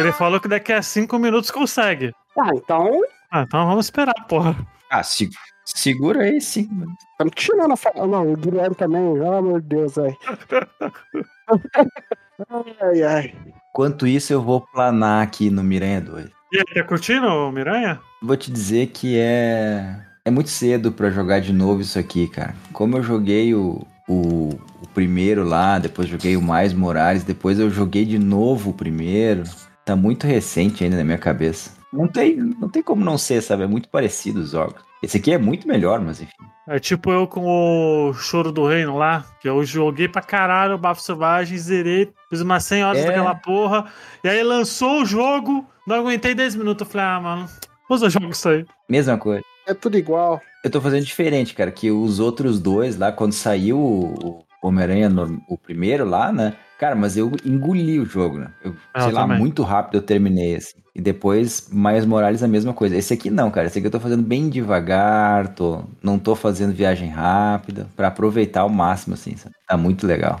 Ele falou que daqui a cinco minutos consegue. Ah, então. Ah, então vamos esperar, porra. Ah, se, segura aí, sim. Tá me tirando a fala. Não, o Guilherme também, pelo amor de Deus, velho. ai, ai. Enquanto isso, eu vou planar aqui no Miranha 2. E aí, tá curtindo, Miranha? Vou te dizer que é. É muito cedo pra jogar de novo isso aqui, cara. Como eu joguei o, o, o primeiro lá, depois joguei o Mais Morales, depois eu joguei de novo o primeiro. Tá muito recente ainda na minha cabeça. Não tem, não tem como não ser, sabe? É muito parecido os jogos. Esse aqui é muito melhor, mas enfim. É tipo eu com o Choro do Reino lá, que eu joguei pra caralho o Bafo Selvagem, zerei, fiz umas 100 horas É. daquela porra, e aí lançou o jogo, não aguentei 10 minutos, eu falei, ah, mano, eu jogo isso aí. Mesma coisa. É tudo igual. Eu tô fazendo diferente, cara, que os outros dois lá, quando saiu o o Homem-Aranha, o primeiro lá, né? Cara, mas eu engoli o jogo, né? Eu, Ah, sei eu lá, também. muito rápido eu terminei, assim. E depois, mais Morales, a mesma coisa. Esse aqui não, cara. Esse aqui eu tô fazendo bem devagar, tô, não tô fazendo viagem rápida, pra aproveitar ao máximo, assim, sabe? Tá muito legal.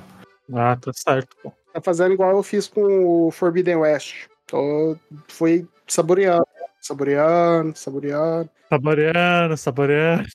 Ah, tá certo, pô. Tá fazendo igual eu fiz com o Forbidden West. Tô, fui saboreando, saboreando, saboreando. Saboreando, saboreando.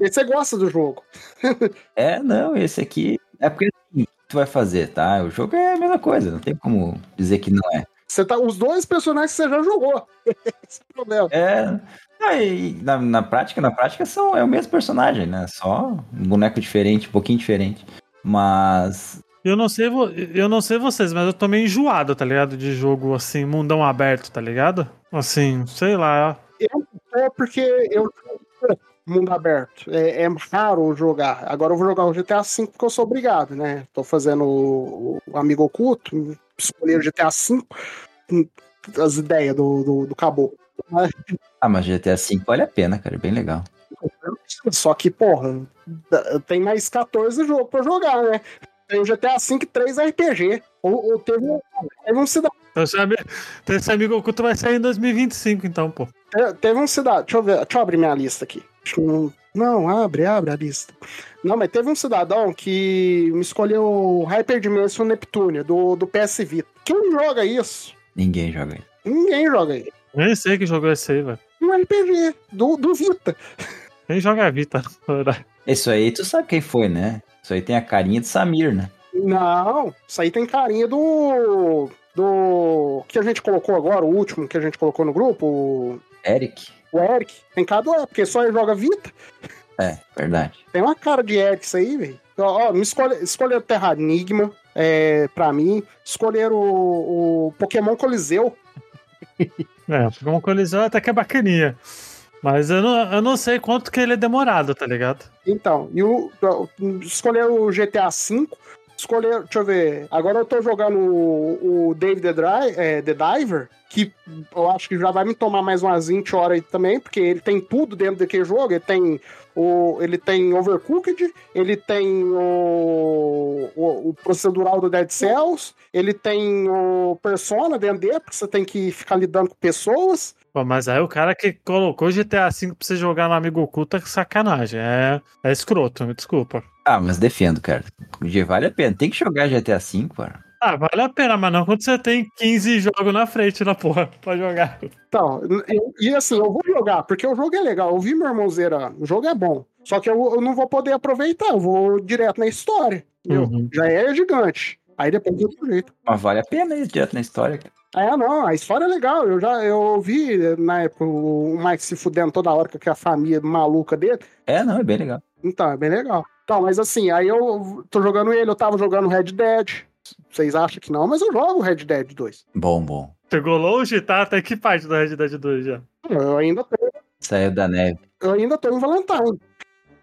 E você gosta do jogo. É, não, esse aqui. É porque assim, tu vai fazer, tá? O jogo é a mesma coisa, não tem como dizer que não é. Você tá, os dois personagens que você já jogou. Esse é o problema. É. Aí, na, na prática, na prática são, é o mesmo personagem, né? Só um boneco diferente, um pouquinho diferente. Mas. Eu não sei, vo- eu não sei vocês, mas eu tô meio enjoado, tá ligado? De jogo assim, mundão aberto, tá ligado? Assim, sei lá. É porque eu mundo aberto. É, é raro jogar. Agora eu vou jogar o GTA V porque eu sou obrigado, né? Tô fazendo o, o amigo oculto, escolhi o GTA V, as ideias do, do, do caboclo. Mas, Ah, mas GTA V vale a pena, cara. É bem legal. Só que, porra, tem mais 14 jogos pra jogar, né? Tem o GTA V e 3 RPG. Ou, ou teve, teve um cidadão. Então, esse ami- então esse amigo oculto vai sair em 2025, então, pô. Te- Teve um cidadão. Deixa eu ver. Deixa eu abrir minha lista aqui. Não, não, abre, abre a lista. Não, mas teve um cidadão que me escolheu o Hyperdimension Neptune do, do PS Vita. Quem joga isso? Ninguém joga isso. Ninguém joga isso. Nem sei que jogou esse aí, velho. Um RPG do, do Vita. Nem joga a Vita, na verdade. Isso aí, tu sabe quem foi, né? Isso aí tem a carinha de Samir, né? Não, isso aí tem carinha do. Do. Que a gente colocou agora, o último que a gente colocou no grupo, o, Eric. o Eric. Tem do Eric, porque só ele joga Vita. É, verdade. Tem uma cara de Eric isso aí, velho. Ó, ó, me escolhe, escolheram Terra Enigma, é, pra mim. Escolheram o, o Pokémon Coliseu. É, Pokémon Colisão até que é bacaninha. Mas eu não, eu não sei quanto que ele é demorado, tá ligado? Então, e o, o- escolheram o GTA V. Escolheram, deixa eu ver. Agora eu tô jogando o, o Dave the, é, the Diver, que eu acho que já vai me tomar mais umas 20 horas aí também, porque ele tem tudo dentro daquele jogo. Ele tem o, ele tem Overcooked, ele tem o, o, o procedural do Dead Cells, ele tem o Persona dentro dele, porque você tem que ficar lidando com pessoas. Pô, mas aí o cara que colocou GTA V pra você jogar no Amigo Oculto é sacanagem. É, é escroto, me desculpa. Ah, mas defendo, cara. Vale a pena. Tem que jogar GTA V, cara. Ah, vale a pena, mas não quando você tem 15 jogos na frente na porra pra jogar. Então, eu- e assim, eu vou jogar, porque o jogo é legal. Eu vi meu irmão o jogo é bom. Só que eu, eu não vou poder aproveitar, eu vou direto na história. Uhum. Já é gigante. Aí depois eu jeito. Mas vale a pena ir direto na história, cara. É, não, a história é legal. Eu já eu vi na época o Mike se fudendo toda hora com aquela família maluca dele. É, não, é bem legal. Então, é bem legal. Então, mas assim, aí eu tô jogando ele, eu tava jogando Red Dead. Vocês acham que não, mas eu jogo Red Dead 2. Bom, bom. Chegou longe, tá? Até que parte do Red Dead 2 já? Eu ainda tô, Saiu da neve. eu ainda tô em Valentine.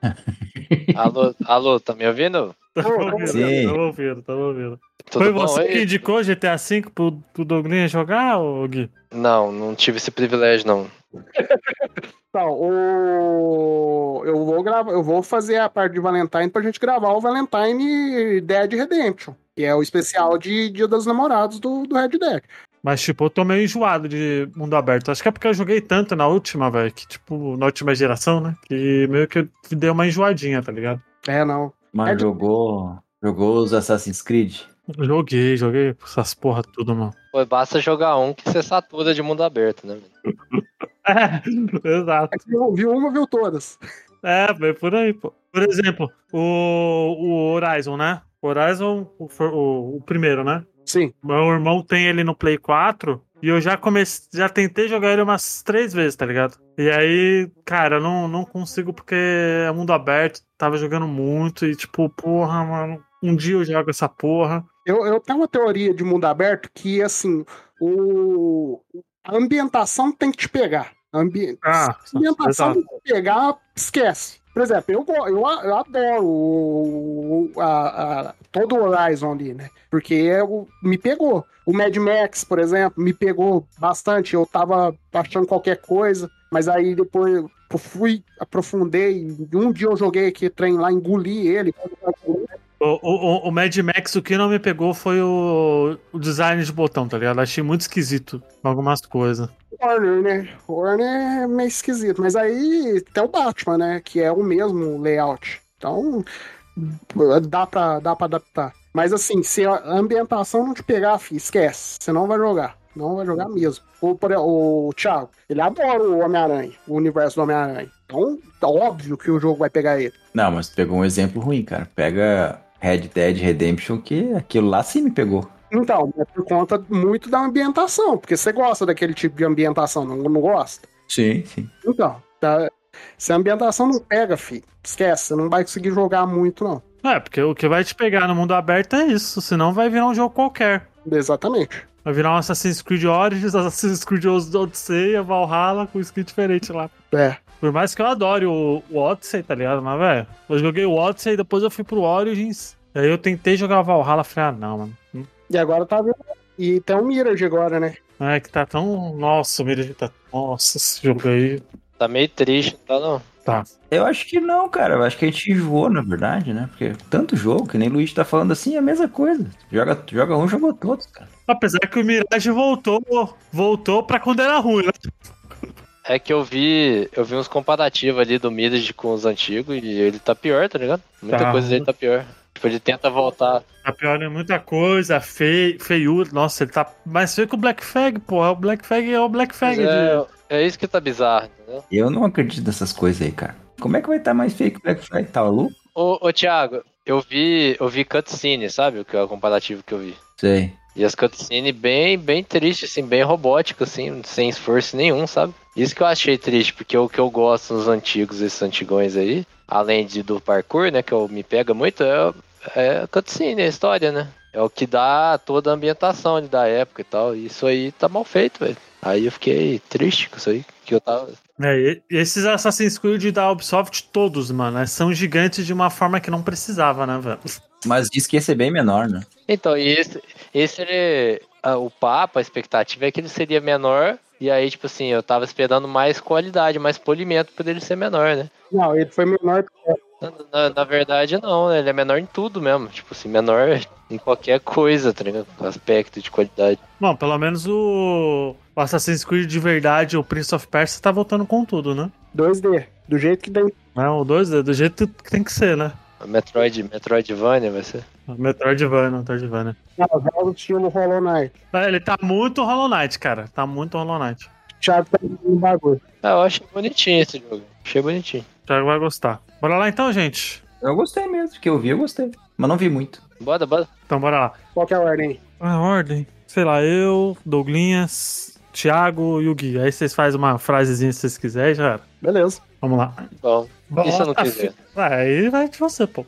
Alô, alô, tá me ouvindo? Tamo Ô, ouvindo, sim. tamo ouvindo, tamo ouvindo. Tudo Foi bom você aí? que indicou GTA V pro, pro Douglas jogar, ô Gui? Não, não tive esse privilégio, não. Então, o... eu vou gravar, eu vou fazer a parte de Valentine pra gente gravar o Valentine Dead Redemption, que é o especial de Dia dos Namorados do, do Red Dead. Mas, tipo, eu tô meio enjoado de mundo aberto. Acho que é porque eu joguei tanto na última, velho, que, tipo, na última geração, né? Que meio que deu uma enjoadinha, tá ligado? É, não. Mas É de- jogou. Jogou os Assassin's Creed. Joguei, joguei essas porra tudo, mano. Pô, basta jogar um que você satura de mundo aberto, né? velho? É, exato. Aí Viu, viu uma, viu todas. É, foi por aí, pô. Por exemplo, o, o Horizon, né? O Horizon, o, o, o primeiro, né? Sim. Meu irmão tem ele no Play 4 e eu já comecei, já tentei jogar ele umas três vezes, tá ligado? E aí, cara, eu não, não consigo porque é mundo aberto, tava jogando muito e tipo, porra, mano, um dia eu jogo essa porra. Eu, eu tenho uma teoria de mundo aberto que, assim, o, a ambientação tem que te pegar. A ambi- Ah, a ambientação exato. não te pegar, esquece. Por exemplo, eu, eu, eu adoro o, a- a- todo o Horizon ali, né? Porque é o- me pegou. O Mad Max, por exemplo, me pegou bastante. Eu tava achando qualquer coisa, mas aí depois eu fui, aprofundei. Um dia eu joguei aqui trem lá, engoli ele. O, o, o Mad Max, o que não me pegou foi o, o design de botão, tá ligado? Achei muito esquisito algumas coisas. Warner, né? Warner é meio esquisito. Mas aí tem o Batman, né? Que é o mesmo layout. Então, dá pra, dá pra adaptar. Mas assim, se a ambientação não te pegar, fi, esquece. Você não vai jogar. Não vai jogar mesmo. O, por- o Thiago, ele adora o Homem-Aranha, o universo do Homem-Aranha. Então, é óbvio que o jogo vai pegar ele. Não, mas tu pegou um exemplo ruim, cara. Pega Red Dead Redemption, que aquilo lá sim me pegou. Então, é por conta muito da ambientação. Porque você gosta daquele tipo de ambientação, não, não gosta? Sim, sim. Então, tá- se a ambientação não pega, fi, esquece. Você não vai conseguir jogar muito, não. É, porque o que vai te pegar no mundo aberto é isso, senão vai virar um jogo qualquer. Exatamente. Vai virar um Assassin's Creed Origins, Assassin's Creed Odyssey, Valhalla com skin diferente lá. É. Por mais que eu adore o, o Odyssey, tá ligado? Mas, velho, eu joguei o Odyssey e depois eu fui pro Origins. E aí eu tentei jogar Valhalla, falei, ah, não, mano. E agora tá vendo. E tem o Mirage agora, né? É que tá tão. Nossa, o Mirage tá. Nossa, esse jogo aí. Tá meio triste, tá não? Tá. Eu acho que não, cara. Eu acho que a gente enjoou, na verdade, né? Porque tanto jogo, que nem o Luiz tá falando assim, é a mesma coisa. Joga, joga um, jogou todos, cara. Apesar que o Mirage voltou, voltou pra quando era ruim, né? É que eu vi, eu vi uns comparativos ali do Mirage com os antigos e ele tá pior, tá ligado? Muita Tá. coisa dele tá pior. Tipo, ele tenta voltar. Tá pior em muita coisa, feio, feiura. Nossa, ele tá mais feio que o Black Flag, porra. O Black Flag é o Black Flag. é, é isso que tá bizarro, entendeu? Eu não acredito nessas coisas aí, cara. Como é que vai estar mais feio que o Black Flag? Tá louco? Ô, ô Thiago, eu vi, eu vi cutscene, sabe? O que é o comparativo que eu vi. Sei. E as cutscenes bem, bem tristes, assim, bem robótico, assim, sem esforço nenhum, sabe? Isso que eu achei triste, porque o que eu gosto nos antigos, esses antigões aí, além de, do parkour, né, que eu, me pega muito, é, é a cutscene, a história, né? É o que dá toda a ambientação da época e tal. E isso aí tá mal feito, velho. Aí eu fiquei triste com isso aí, que eu tava... É, esses Assassin's Creed da Ubisoft, todos, mano, né, são gigantes de uma forma que não precisava, né, velho? Mas diz que ia ser bem menor, né? Então, e esse, esse ele, o papo, a expectativa é que ele seria menor, e aí, tipo assim, eu tava esperando mais qualidade, mais polimento por ele ser menor, né? Não, ele foi menor. Na, na- na verdade, não, né? Ele é menor em tudo mesmo. Tipo assim, menor em qualquer coisa, tá ligado? Aspecto de qualidade. Bom, pelo menos o, o Assassin's Creed de verdade, o Prince of Persia, tá voltando com tudo, né? 2D. Do jeito que tem. É, o 2 é do jeito que tem que ser, né? Metroid, Metroidvania vai ser. Metroidvania, Metroidvania. Não, joga estilo Hollow Knight. É, Ele tá muito Hollow Knight, cara. Tá muito Hollow Knight. Thiago tá no bagulho. Ah, eu achei bonitinho esse jogo. Achei bonitinho. O Thiago vai gostar. Bora lá então, gente. Eu gostei mesmo, que eu vi, eu gostei. Mas não vi muito. Bora, bora. Então bora lá. Qual que é a ordem? A ordem. Sei lá, eu, Douglinhas, Thiago e o Gui. Aí vocês fazem uma frasezinha se vocês quiserem, já era. Beleza. Vamos lá. Bom, se eu não Bota quiser? fi- Aí vai de você, pô.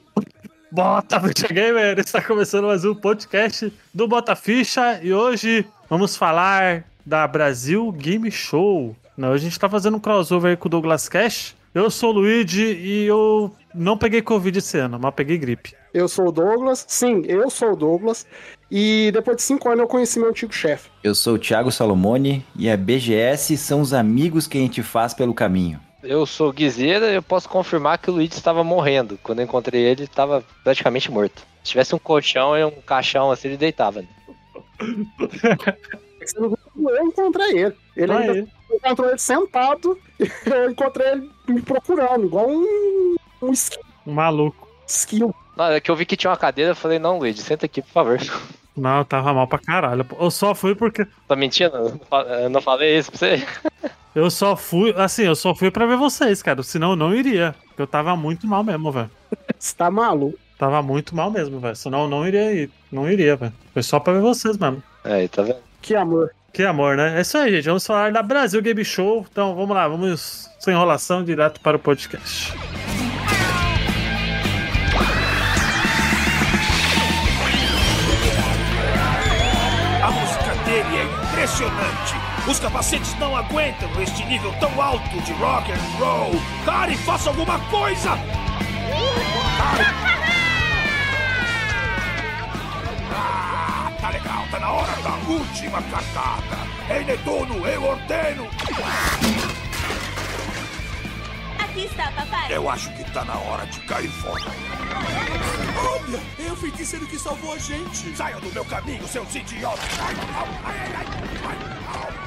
Bota Ficha Gamer, está começando mais um podcast do Bota Ficha e hoje vamos falar da Brasil Game Show. Não, hoje a gente tá fazendo um crossover aí com o Douglas Cash. Eu sou o Luigi e eu não peguei Covid esse ano, mas peguei gripe. Eu sou o Douglas. Sim, eu sou o Douglas. E depois de cinco anos eu conheci meu antigo chefe. Eu sou o Thiago Salomone e a BGS são os amigos que a gente faz pelo caminho. Eu sou Guizeira e eu posso confirmar que o Luigi estava morrendo. Quando eu encontrei ele, ele estava praticamente morto. Se tivesse um colchão e um caixão assim, ele deitava. Viu? Eu encontrei ele. Ele ainda Aí. encontrou ele sentado. Eu encontrei ele me procurando, igual um, um esqui- Um maluco. skill. Na hora que eu vi que tinha uma cadeira, eu falei, não, Luigi, senta aqui, por favor. Não, eu tava mal pra caralho. Eu só fui porque. Tá mentindo? Eu Eu não falei isso pra você? Eu só fui. Assim, eu só fui pra ver vocês, cara. Senão eu não iria. Porque eu tava muito mal mesmo, velho. Você tá maluco? Tava muito mal mesmo, velho. Senão eu não iria ir. Não iria, velho. Foi só pra ver vocês mesmo. Aí, tá vendo? Que amor. Que amor, né? É isso aí, gente. Vamos falar da Brasil Game Show. Então vamos lá, vamos sem enrolação direto para o podcast. A música dele é impressionante. Os capacetes não aguentam este nível tão alto de rock and roll. Pare, faça alguma coisa! Ah, tá legal, tá na hora da última cartada. Ei, Netuno, eu ordeno. Aqui está, papai. Eu acho que tá na hora de cair fora. Olha, é o feiticeiro que salvou a gente. Saiam do meu caminho, seus idiotas! Ai, ai, ai, ai, ai, ai.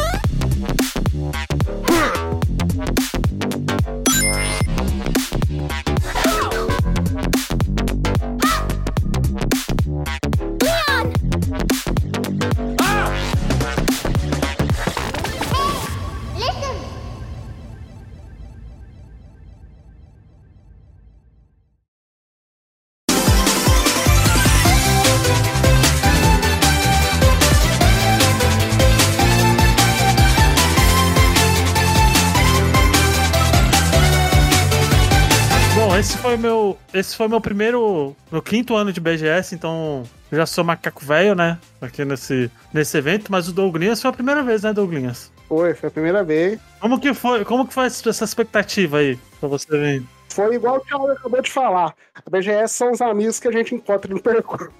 Esse foi meu primeiro. Meu quinto ano de BGS, então. eu Já sou macaco velho, né? Aqui nesse, nesse evento, mas o Douglinhas foi a primeira vez, né, Douglinhas? Foi, foi a primeira vez. Como que foi, como que foi essa expectativa aí pra você vir? Foi igual o Thiago acabou de falar. A BGS são os amigos que a gente encontra no percurso.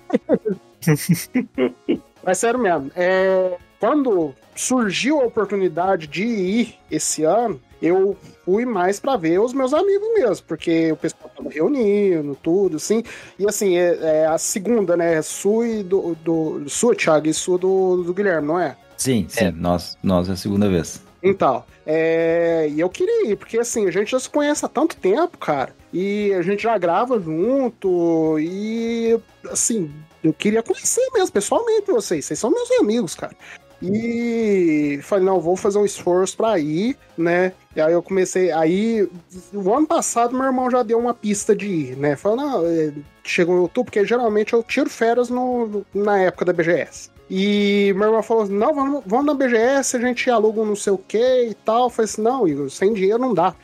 Mas sério mesmo, é, quando surgiu a oportunidade de ir esse ano, eu fui mais pra ver os meus amigos mesmo, porque o pessoal tava reunindo, tudo, assim. E assim, é, é a segunda, né? Sua e do, do. Sua, Thiago, e sua do, do Guilherme, não é? Sim, sim, nós, nós é a segunda vez. Então, é, e eu queria ir, porque assim, a gente já se conhece há tanto tempo, cara, e a gente já grava junto, e assim, eu queria conhecer mesmo, pessoalmente, vocês, vocês são meus amigos, cara. E falei, não, vou fazer um esforço pra ir, né? E aí eu comecei, aí, o ano passado meu irmão já deu uma pista de ir, né? Falou, não, é, chegou em outubro, porque geralmente eu tiro férias no, na época da BGS. E meu irmão falou não, vamos, vamos na BGS, a gente aluga um não sei o que e tal. Eu falei assim: não, Igor, sem dinheiro não dá.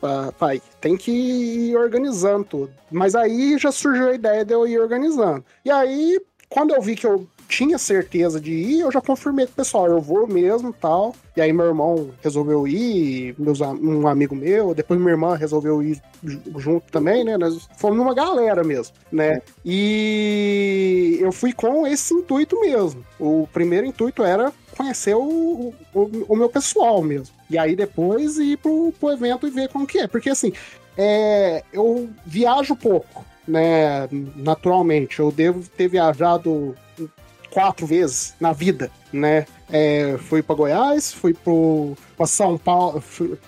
Pa- Pai, tem que ir organizando tudo. Mas aí já surgiu a ideia de eu ir organizando. E aí, quando eu vi que eu tinha certeza de ir, eu já confirmei com o pessoal, eu vou mesmo tal. E aí meu irmão resolveu ir, meus, um amigo meu, depois minha irmã resolveu ir ju- junto também, né? Nós fomos numa galera mesmo, né? E eu fui com esse intuito mesmo. O primeiro intuito era conhecer o, o, o meu pessoal mesmo. E aí depois ir pro, pro evento e ver como que é. Porque assim, é, eu viajo pouco, né? Naturalmente. Eu devo ter viajado quatro vezes na vida, né? É, fui para Goiás, fui para São Paulo, fui,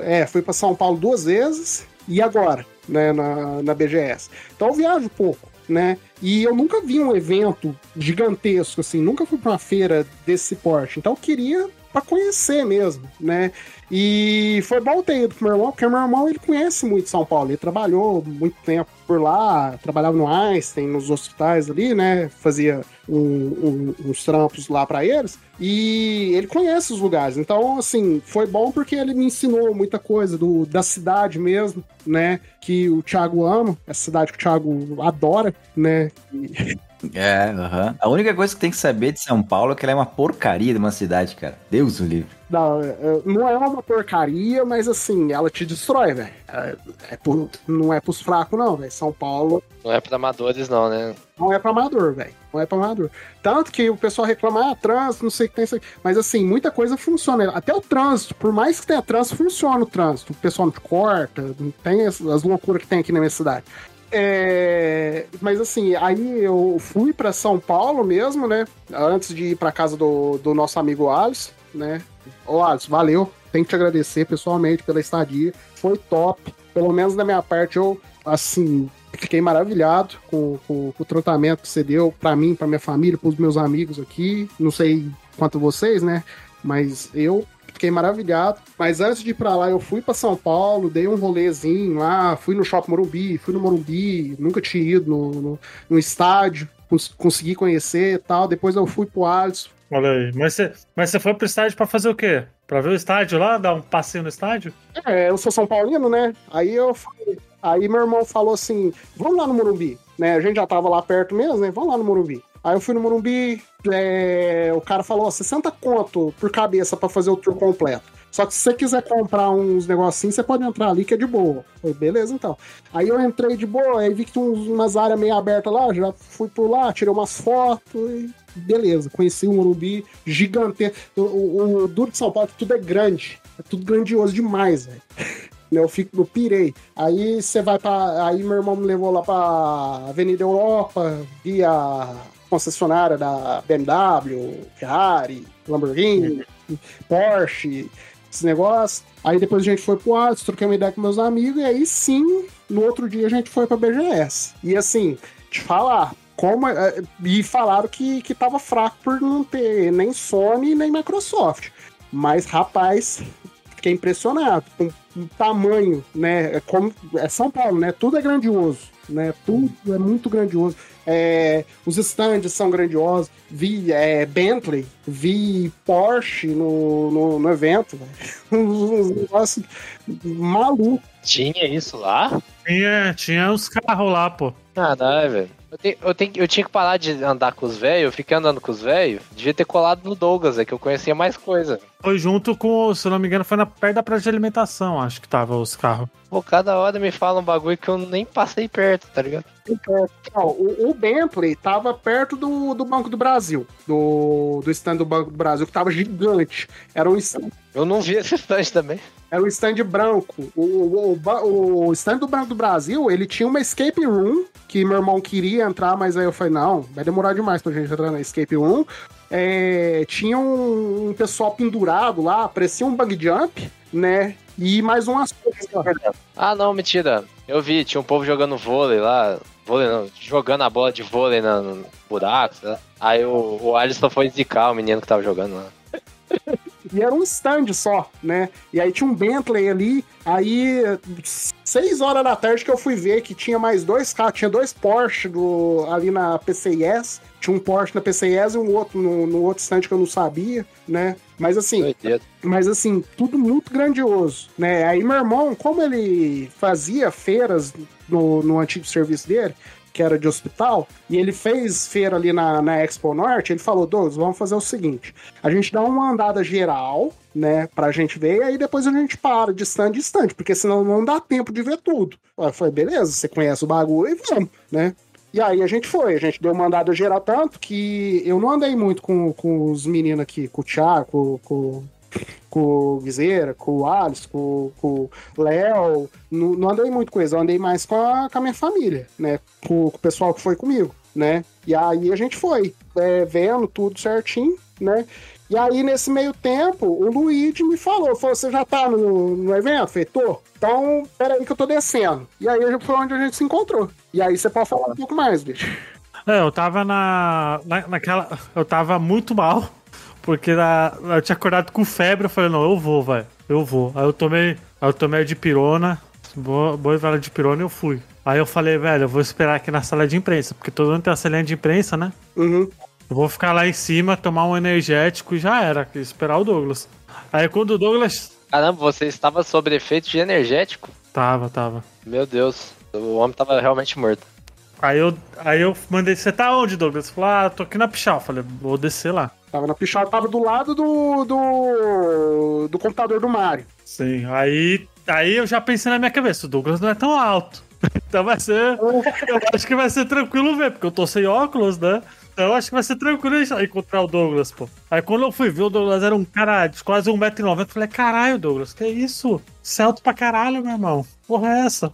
é, fui para São Paulo duas vezes e agora, né? Na, na BGS. Então eu viajo pouco, né? E eu nunca vi um evento gigantesco assim, nunca fui para uma feira desse porte. Então eu queria para conhecer mesmo, né? E foi bom ter ido pro meu irmão, porque meu irmão ele conhece muito São Paulo, ele trabalhou muito tempo por lá, trabalhava no Einstein, nos hospitais ali, né? Fazia um- um- uns trampos lá para eles, e ele conhece os lugares. Então, assim, foi bom porque ele me ensinou muita coisa do, da cidade mesmo, né? Que o Thiago ama, essa cidade que o Thiago adora, né? E- É, aham. A única coisa que tem que saber de São Paulo é que ela é uma porcaria de uma cidade, cara. Deus o livre. Não, é- é- não é uma porcaria, mas assim, ela te destrói, velho. É, é por- não é pros fracos, não, velho. São Paulo Não é pra amadores, não, né? não é pra amador, velho. Não é pra amador. Tanto que o pessoal reclama, ah, trânsito, não sei o que tem isso aqui. Mas assim, muita coisa funciona. Até o trânsito, por mais que tenha trânsito, funciona o trânsito. O pessoal não te corta, não tem as, as loucuras que tem aqui na minha cidade. É, mas assim, aí eu fui pra São Paulo mesmo, né? Antes de ir pra casa do, do nosso amigo Alisson, né? Ô Alisson, valeu. Tenho que te agradecer pessoalmente pela estadia. Foi top. Pelo menos da minha parte, eu, assim, fiquei maravilhado com, com- com o tratamento que você deu pra mim, pra minha família, pros meus amigos aqui. Não sei quanto vocês, né? Mas eu fiquei maravilhado. Mas antes de ir pra lá, eu fui pra São Paulo, dei um rolezinho lá, fui no Shopping Morumbi, fui no Morumbi, nunca tinha ido no, no, no estádio, cons consegui conhecer e tal. Depois eu fui pro Alisson. Olha aí. Mas você, mas foi pro estádio pra fazer o quê? Pra ver o estádio lá? Dar um passeio no estádio? É, eu sou São Paulino, né? Aí eu falei- aí meu irmão falou assim: vamos lá no Morumbi, né? A gente já tava lá perto mesmo, né? Vamos lá no Morumbi. Aí eu fui no Morumbi, é, o cara falou: ó, 60 conto por cabeça pra fazer o tour completo. Só que se você quiser comprar uns negocinhos, você pode entrar ali que é de boa. Falei, beleza, então. Aí eu entrei de boa, aí vi que uns- umas áreas meio abertas lá, já fui por lá, tirei umas fotos e beleza. Conheci o Morumbi gigantesco. O, o, o Duro de São Paulo, tudo é grande. É tudo grandioso demais, velho. Eu fico, eu pirei. Aí você vai pra. Aí meu irmão me levou lá pra Avenida Europa, via concessionária da BMW, Ferrari, Lamborghini, Porsche, esse negócio. Aí depois a gente foi pro Atos, troquei uma ideia com meus amigos, e aí sim, no outro dia a gente foi pra BGS. E assim, te falar, como. eh, E falaram que, que tava fraco por não ter nem Sony nem Microsoft. Mas, rapaz, fiquei impressionado com o tamanho, né? É, como, é São Paulo, né? Tudo é grandioso, né? Tudo é muito grandioso. É, os stands são grandiosos. Vi é, Bentley, vi Porsche no, no, no evento, velho. Uns negócios malucos. Tinha isso lá? Tinha, tinha uns carros lá, pô. Caralho, velho. Eu, tenho- eu, tenho, eu tinha que parar de andar com os velhos, eu fiquei andando com os velhos. Devia ter colado no Douglas, é que eu conhecia mais coisa. Foi junto com, se eu não me engano, foi na, perto da praça de alimentação, acho que tava os carros. Pô, cada hora me fala um bagulho que eu nem passei perto, tá ligado? Então, o, o Bentley tava perto do, do Banco do Brasil, do, do stand do Banco do Brasil, que tava gigante. Era um stand, Eu não vi esse stand também. era um stand branco. O, o, o, o stand do Banco do Brasil, ele tinha uma escape room, que meu irmão queria entrar, mas aí eu falei, não, vai demorar demais pra gente entrar na escape room. É, tinha um, um pessoal pendurado lá, parecia um bug jump, né? E mais umas coisas. Ah, não, mentira. Eu vi, tinha um povo jogando vôlei lá. Vôlei não, jogando a bola de vôlei na- no buraco, né? Aí o, o Alisson foi zicar o menino que tava jogando lá. E era um stand só, né? E aí tinha um Bentley ali. Aí, seis horas da tarde que eu fui ver que tinha mais dois carros. Tinha dois Porsche do, ali na PCIS. Tinha um Porsche na PCIS e um outro no, no outro stand que eu não sabia, né? Mas assim, mas assim, tudo muito grandioso, né? Aí meu irmão, como ele fazia feiras no, no antigo serviço dele, que era de hospital, e ele fez feira ali na, na Expo Norte, ele falou, Douglas, vamos fazer o seguinte, a gente dá uma andada geral, né, pra gente ver, e aí depois a gente para de stand em stand, porque senão não dá tempo de ver tudo. Eu falei, beleza, você conhece o bagulho e vamos, né? E aí a gente foi, a gente deu uma andada geral tanto que eu não andei muito com, com os meninos aqui, com o Thiago, com, com, com o Guizeira, com o Alisson, com, com o Léo. Não, não andei muito com eles, eu andei mais com a, com a minha família, né? Com, com o pessoal que foi comigo, né? E aí a gente foi, é, vendo tudo certinho, né? E aí, nesse meio tempo, o Luigi me falou: falou, você já tá no, no evento? Falei, tô. Então, peraí que eu tô descendo. E aí foi onde a gente se encontrou. E aí você pode falar um pouco mais, bicho. É, eu tava na, na- naquela. Eu tava muito mal, porque na- eu tinha acordado com febre. Eu falei, não, eu vou, velho. Eu vou. Aí eu tomei. Aí eu tomei a de pirona, boa, boa vela de pirona e eu fui. Aí eu falei, velho, eu vou esperar aqui na sala de imprensa, porque todo mundo tem a salinha de imprensa, né? Uhum. Eu vou ficar lá em cima, tomar um energético e já era, que esperar o Douglas. Aí quando o Douglas. Caramba, você estava sob efeito de energético? Tava, tava. Meu Deus, o homem tava realmente morto. Aí eu, aí eu mandei, você tá onde, Douglas? Falou, ah, tô aqui na Pichal. Falei, vou descer lá. Tava na pichada, tava do lado do, do, do computador do Mario. Sim, aí, aí eu já pensei na minha cabeça, o Douglas não é tão alto. Então vai ser. Eu acho que vai ser tranquilo ver, porque eu tô sem óculos, né? Então eu acho que vai ser tranquilo encontrar o Douglas, pô. Aí quando eu fui ver, o Douglas era um cara de quase 1,90m. Eu falei, caralho, Douglas, que isso? Alto pra caralho, meu irmão. Porra é essa?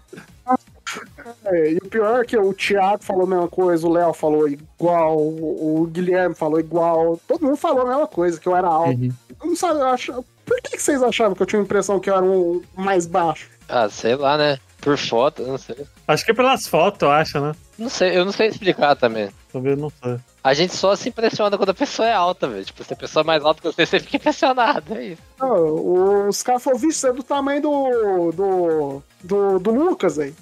É, e o pior é que o Thiago falou a mesma coisa, o Léo falou igual, o, Guilherme falou igual, todo mundo falou a mesma coisa, que eu era alto. Uhum. Eu não sabe, eu acho, por que, que vocês achavam que eu tinha a impressão que eu era um mais baixo? Ah, sei lá, né? Por foto, eu não sei. Acho que é pelas fotos, eu acho, né? Não sei, eu não sei explicar também. Talvez não sei. A gente só se impressiona quando a pessoa é alta, velho. Tipo, se a pessoa é mais alta que você, você fica impressionado, é isso. Não, os caras falaram, vixe, você é do tamanho do. do. do, do Lucas aí.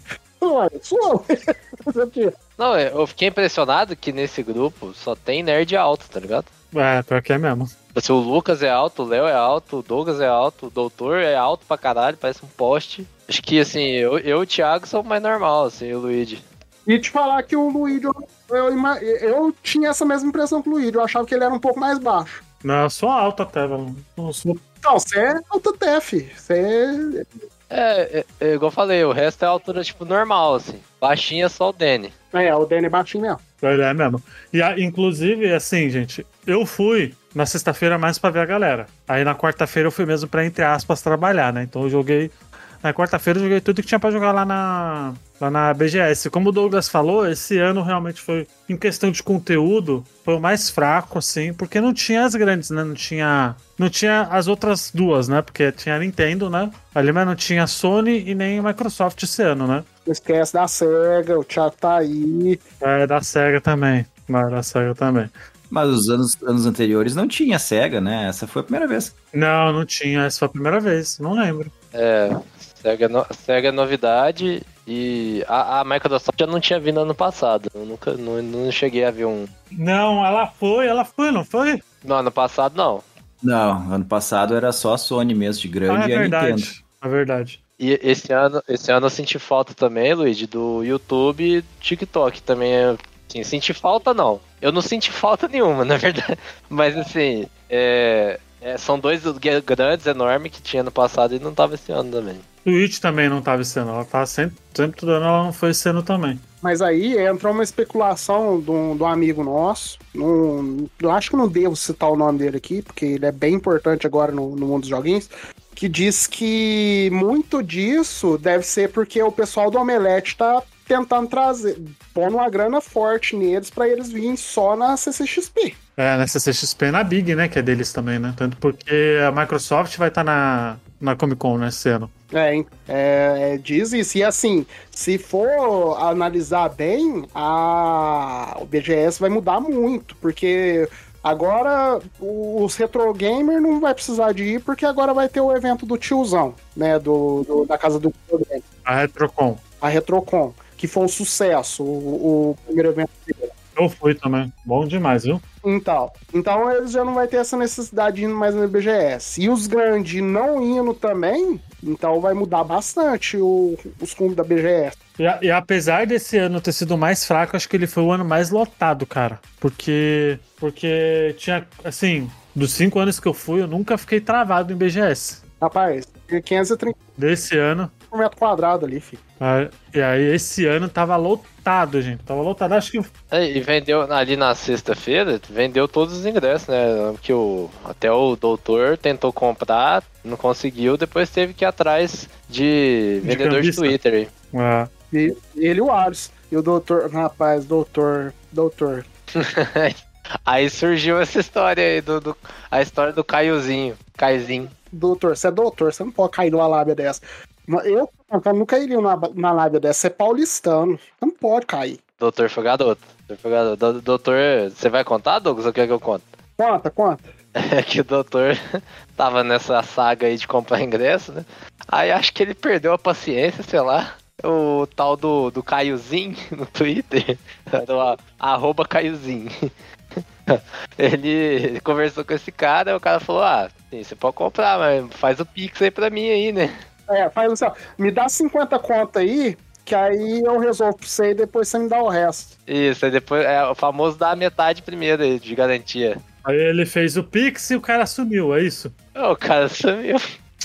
Ué, sou eu. Não, eu fiquei impressionado que nesse grupo só tem nerd alto, tá ligado? É, pior que é mesmo. Se o Lucas é alto, o Léo é alto, o Douglas é alto, o Doutor é alto pra caralho, parece um poste. Acho que, assim, eu, eu e o Thiago sou mais normal, assim, o Luigi. E te falar que o Luigi, eu, eu, eu tinha essa mesma impressão que o Luigi, eu achava que ele era um pouco mais baixo. Não, eu sou alto até, velho. Não sou... Não, você é alto TF. Você É, é, é, igual eu falei, o resto é altura, tipo, normal, assim. Baixinha é só o Danny. é, o Danny é baixinho mesmo. Ele é mesmo. E, a- inclusive, assim, gente, eu fui na sexta-feira mais pra ver a galera. Aí na quarta-feira eu fui mesmo pra, entre aspas, trabalhar, né? Então eu joguei. Na quarta-feira eu joguei tudo que tinha pra jogar lá na, lá na BGS. Como o Douglas falou, esse ano realmente foi, em questão de conteúdo, foi o mais fraco, assim, porque não tinha as grandes, né? Não tinha. Não tinha as outras duas, né? Porque tinha a Nintendo, né? Ali, mas não tinha a Sony e nem a Microsoft esse ano, né? Não esquece da SEGA, o Thiago tá aí. É, da SEGA também. Mas da SEGA também. Mas os anos, anos anteriores não tinha SEGA, né? Essa foi a primeira vez. Não, não tinha. Essa foi a primeira vez. Não lembro. É, Sega, é no, Sega é novidade e a, a Microsoft já não tinha vindo ano passado. Eu nunca, não, não cheguei a ver um... Não, ela foi, ela foi, não foi? Não, ano passado não. Não, ano passado era só a Sony mesmo de grande ah, é e a verdade. Nintendo. É verdade. E esse ano, esse ano eu senti falta também, Luigi, do YouTube e TikTok também. Assim, senti falta não. Eu não senti falta nenhuma, na verdade. Mas assim, é, é, são dois grandes, enormes que tinha no passado e não tava esse ano também. Twitch também não tava esse ano. Ela tá sempre, sempre tudo ano, ela não foi esse ano também. Mas aí entrou uma especulação de um, de um amigo nosso. Não, eu acho que eu não devo citar o nome dele aqui, porque ele é bem importante agora no, no mundo dos joguinhos. Que diz que muito disso deve ser porque o pessoal do Omelete tá tentando trazer, pondo uma grana forte neles pra eles virem só na CCXP. É, na CCXP e na Big, né? Que é deles também, né? Tanto porque a Microsoft vai estar na, na Comic Con, né? Ano. É? É, é, diz isso. E assim, se for analisar bem, a, o BGS vai mudar muito, porque agora os retro gamer não vai precisar de ir, porque agora vai ter o evento do tiozão, né? Do, do- da casa do A Retrocon. a Retrocon, que foi um sucesso, o, o primeiro evento dele. Eu fui também. Bom demais, viu? Então, então eles já não vai ter essa necessidade de ir mais no BGS. E os grandes não indo também, então vai mudar bastante o- os clubes da BGS. E, a- e apesar desse ano ter sido mais fraco, acho que ele foi o ano mais lotado, cara. Porque. Porque tinha. Assim, dos cinco anos que eu fui, eu nunca fiquei travado em BGS. Rapaz, 530 Desse ano. Por metro quadrado ali, filho. ah, E aí, esse ano tava lotado, gente. Tava lotado. Acho que É, E vendeu ali na sexta-feira, vendeu todos os ingressos, né? Que o, até o doutor tentou comprar, não conseguiu, depois teve que ir atrás de, De vendedor de. Twitter aí. ah, E ele e o Ares. E o doutor, rapaz, doutor, doutor. Aí surgiu essa história aí, do, do- a história do Caiozinho. Caiozinho. Doutor, você é doutor, você não pode cair numa lábia dessa. Eu, eu nunca iria na, na lábia dessa, é paulistano. Não pode cair. Doutor foi garoto. Doutor, você vai contar, Douglas, ou quer que eu conte? Conta, conta. É que o doutor tava nessa saga aí de comprar ingresso, né? Aí acho que ele perdeu a paciência, sei lá. O tal do, do Caiozinho no Twitter, do a- arroba Caiozinho. Ele conversou com esse cara, o cara falou, ah, sim, você pode comprar, mas faz o Pix aí pra mim aí, né? É, faz assim, ó, me dá 50 conto aí, que aí eu resolvo pra você e depois você me dá o resto. Isso, aí depois é o famoso dar a metade primeiro aí, de garantia. aí ele fez o Pix e o cara sumiu, é isso? O cara sumiu.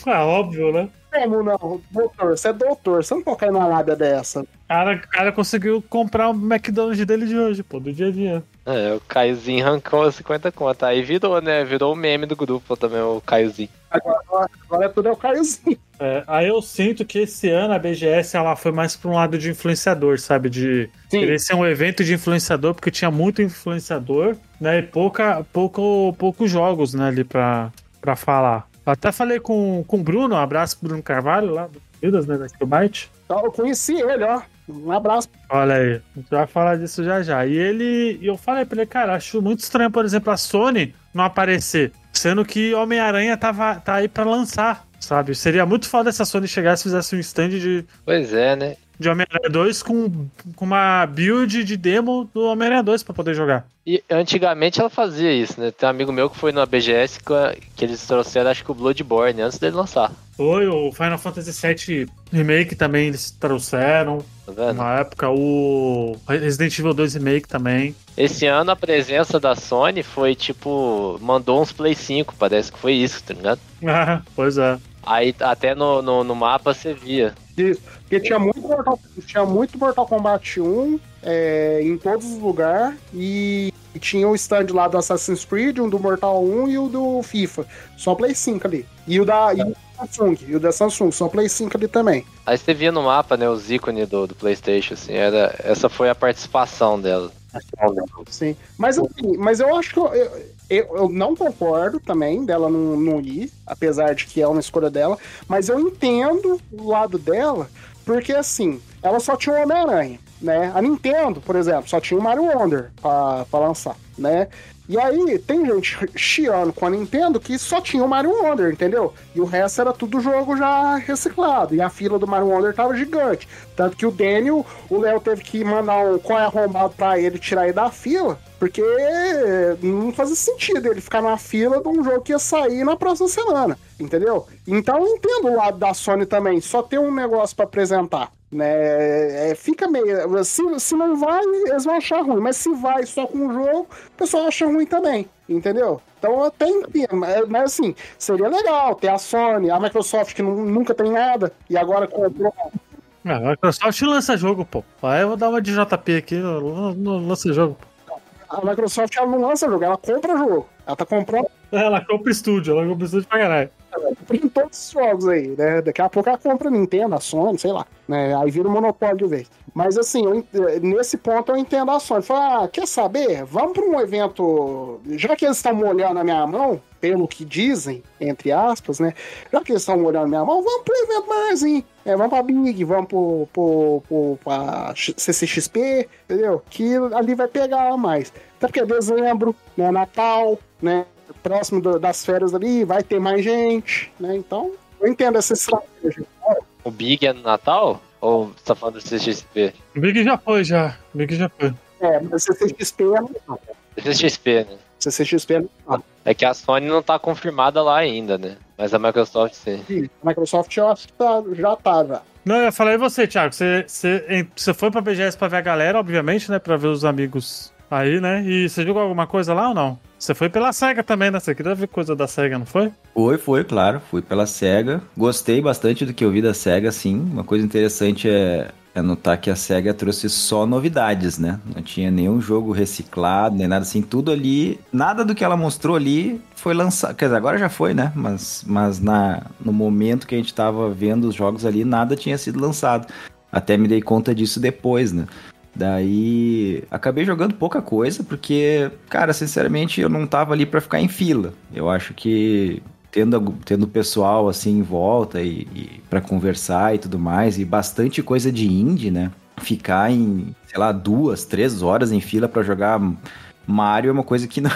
Ah, óbvio, né? Como não? Doutor, você é doutor, você não pode cair numa lábia dessa. O cara, o cara conseguiu comprar o McDonald's dele de hoje, pô, do dia a dia. É, o Caiozinho arrancou 50 contas. Aí virou, né? Virou o meme do grupo também, o Caiozinho. Agora, agora tudo é o Caiozinho. É, aí eu sinto que esse ano a BGS ela foi mais pra um lado de influenciador, sabe? De querer ser um evento de influenciador, porque tinha muito influenciador, né? E pouca, pouco, poucos jogos, né, ali pra, pra falar. Até falei com, com o Bruno, um abraço pro Bruno Carvalho, lá do Vidas, né, da Skillbyte. Eu conheci ele, ó. Um abraço. Olha aí, a gente vai falar disso já já. E ele, e eu falei pra ele, cara, acho muito estranho, por exemplo, a Sony não aparecer, sendo que Homem-Aranha tava, tá aí pra lançar, sabe? Seria muito foda se a Sony chegasse e fizesse um stand de, Pois é, né? De Homem-Aranha 2 com, com uma build de demo do Homem-Aranha 2 pra poder jogar. E antigamente ela fazia isso, né? Tem um amigo meu que foi na BGS que, eles trouxeram, acho que o Bloodborne, antes dele lançar. Foi o Final Fantasy VII Remake também eles trouxeram. Tá vendo? Na época, o Resident Evil 2 Remake também. Esse ano a presença da Sony foi tipo. Mandou uns Play 5, parece que foi isso, tá ligado? Ah, pois é. Aí até no, no, no mapa você via. Isso. Porque tinha muito Mortal, tinha muito Mortal Kombat 1 é, em todos os lugares e, e tinha o stand lá do Assassin's Creed, um do Mortal 1 e o do FIFA. Só Play 5 ali. E o da, e o da Samsung, e o da Samsung, só Play 5 ali também. Aí você via no mapa, né, os ícones do, do Playstation, assim, era, essa foi a participação dela. Sim. Mas, assim, mas eu acho que eu, eu, eu- eu não concordo também dela não, não ir, apesar de que é uma escolha dela, mas eu entendo o lado dela, porque assim, ela só tinha o Homem-Aranha, né? A Nintendo, por exemplo, só tinha o Mario Wonder pra, pra lançar, né? E aí, tem gente chiando com a Nintendo que só tinha o Mario Wonder, entendeu? E o resto era tudo jogo já reciclado. E a fila do Mario Wonder tava gigante. Tanto que o Daniel, o Léo teve que mandar um qual é arrombado pra ele tirar ele da fila. Porque não fazia sentido ele ficar na fila de um jogo que ia sair na próxima semana, entendeu? Então eu entendo o lado da Sony também, só ter um negócio pra apresentar, né? É, fica meio. Se, se não vai, eles vão achar ruim, mas se vai só com o jogo, o pessoal acha ruim também, entendeu? Então eu até entendo, mas, mas assim, seria legal ter a Sony, a Microsoft que nu- nunca tem nada, e agora comprou. Ah, a Microsoft lança jogo, pô. Aí eu vou dar uma de JP aqui, lança jogo. pô. A Microsoft ela não lança jogo, ela compra jogo. Ela tá comprando Ela compra estúdio, ela compra estúdio pra caralho. em todos os jogos aí, né? Daqui a pouco ela compra a Nintendo, a Sony, sei lá, né? Aí vira um monopólio vez. Mas assim, eu ent- nesse ponto eu entendo a Sony. Fala, ah, quer saber? Vamos para um evento. Já que eles estão molhando a minha mão, pelo que dizem, entre aspas, né? Já que eles estão molhando a minha mão, vamos um evento maiorzinho. É, vamos pra Big, vamos pro, pro, pro, pra CCXP, entendeu? Que ali vai pegar mais. Até porque é dezembro, né? Natal, né? Próximo do- das férias ali, vai ter mais gente, né? Então, eu entendo essa estratégia. O Big é no Natal? Ou você tá falando do CXP? O Big já foi, já. O Big já foi. É, mas CCXP é não. CXP, né? CCXP é não. É que a Sony não tá confirmada lá ainda, né? Mas a Microsoft sim. A Microsoft eu acho que tá, já tá, já. Não, eu falei você, Thiago. Você, você, você foi pra BGS pra ver a galera, obviamente, né? Pra ver os amigos aí, né? E você jogou alguma coisa lá ou não? Você foi pela SEGA também, né? Você queria ver coisa da SEGA, não foi? Foi, foi, claro. Fui pela SEGA. Gostei bastante do que eu vi da SEGA, sim. Uma coisa interessante é, é notar que a SEGA trouxe só novidades, né? Não tinha nenhum jogo reciclado, nem nada assim. Tudo ali, nada do que ela mostrou ali foi lançado. Quer dizer, agora já foi, né? Mas, mas na, no momento que a gente tava vendo os jogos ali, nada tinha sido lançado. Até me dei conta disso depois, né? Daí acabei jogando pouca coisa, porque, cara, sinceramente, eu não tava ali pra ficar em fila. Eu acho que tendo, tendo pessoal assim em volta e, e para conversar e tudo mais, e bastante coisa de indie, né? Ficar em, sei lá, duas, três horas em fila pra jogar Mario é uma coisa que não,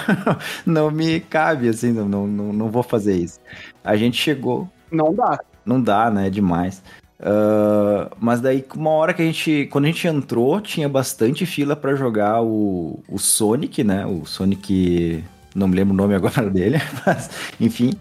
não me cabe, assim, não, não, não, não vou fazer isso. A gente chegou, Não dá. não dá, né? É demais. Ah, mas daí, uma hora que a gente. Quando a gente entrou, tinha bastante fila pra jogar o, o Sonic, né? O Sonic. Não me lembro o nome agora dele, mas enfim.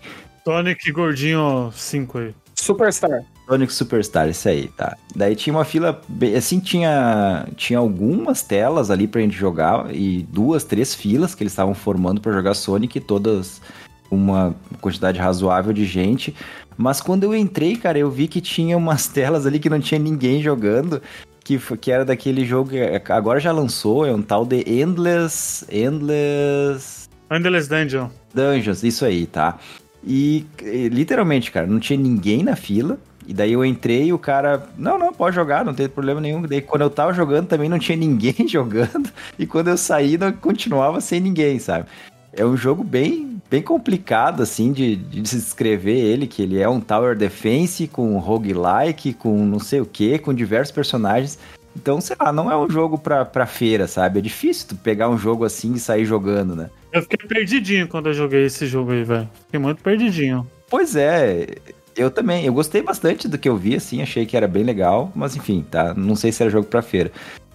Sonic Gordinho 5 aí. Superstar. Sonic Superstar, isso aí, tá. Daí tinha uma fila, bem- assim, tinha, tinha algumas telas ali pra gente jogar e duas, três filas que eles estavam formando pra jogar Sonic, todas uma quantidade razoável de gente. Mas quando eu entrei, cara, eu vi que tinha umas telas ali que não tinha ninguém jogando. que, que era daquele jogo que agora já lançou, é um tal de Endless. Endless. Endless Dungeon. Dungeons, isso aí, tá? E literalmente, cara, não tinha ninguém na fila. E daí eu entrei e o cara, não, não, pode jogar, não tem problema nenhum. Daí quando eu tava jogando também não tinha ninguém jogando. E quando eu saí, não continuava sem ninguém, sabe? É um jogo bem, bem complicado, assim, de, de descrever ele, que ele é um Tower Defense com roguelike, com não sei o que, com diversos personagens. Então, sei lá, não é um jogo pra, pra feira, sabe? É difícil tu pegar um jogo assim e sair jogando, né? Eu fiquei perdidinho quando eu joguei esse jogo aí, velho. Fiquei muito perdidinho. Pois é, eu também. Eu gostei bastante do que eu vi, assim, achei que era bem legal, mas enfim, tá? Não sei se era jogo pra feira.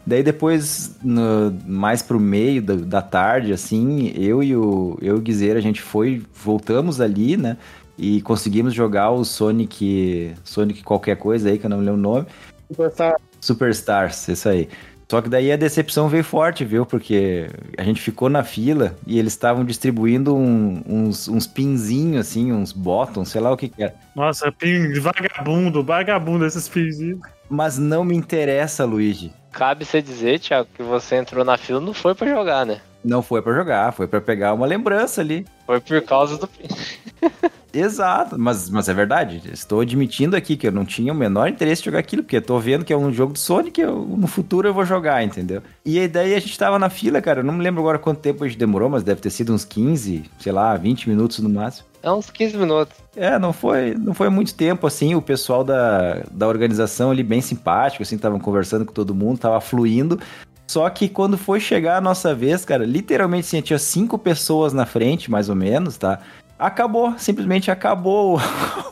Daí depois, no- mais pro meio da, da tarde, assim, eu e o, eu e o Guizeira, a gente foi, voltamos ali, né? E conseguimos jogar o Sonic, Sonic qualquer coisa aí, que eu não me lembro o nome. Superstar. Superstars, isso aí. Só que daí a decepção veio forte, viu? Porque a gente ficou na fila e eles estavam distribuindo um- uns, uns pinzinhos, assim, uns bottoms, sei lá o que que era. Nossa, pin vagabundo, vagabundo esses pinzinhos. Mas não me interessa, Luigi. Cabe você dizer, Thiago, que você entrou na fila não foi pra jogar, né? Não foi pra jogar, foi pra pegar uma lembrança ali. Foi por causa do. Exato, mas, mas é verdade. Estou admitindo aqui que eu não tinha o menor interesse em jogar aquilo, porque tô vendo que é um jogo do Sonic, eu, no futuro eu vou jogar, entendeu? E aí daí a gente tava na fila, cara. Eu não me lembro agora quanto tempo a gente demorou, mas deve ter sido uns 15, sei lá, 20 minutos no máximo. É uns 15 minutos. É, não foi, não foi muito tempo, assim, o pessoal da, da organização ali bem simpático, assim, estavam conversando com todo mundo, tava fluindo. Só que quando foi chegar a nossa vez, cara, literalmente assim, tinha cinco pessoas na frente, mais ou menos, tá? Acabou, simplesmente acabou o,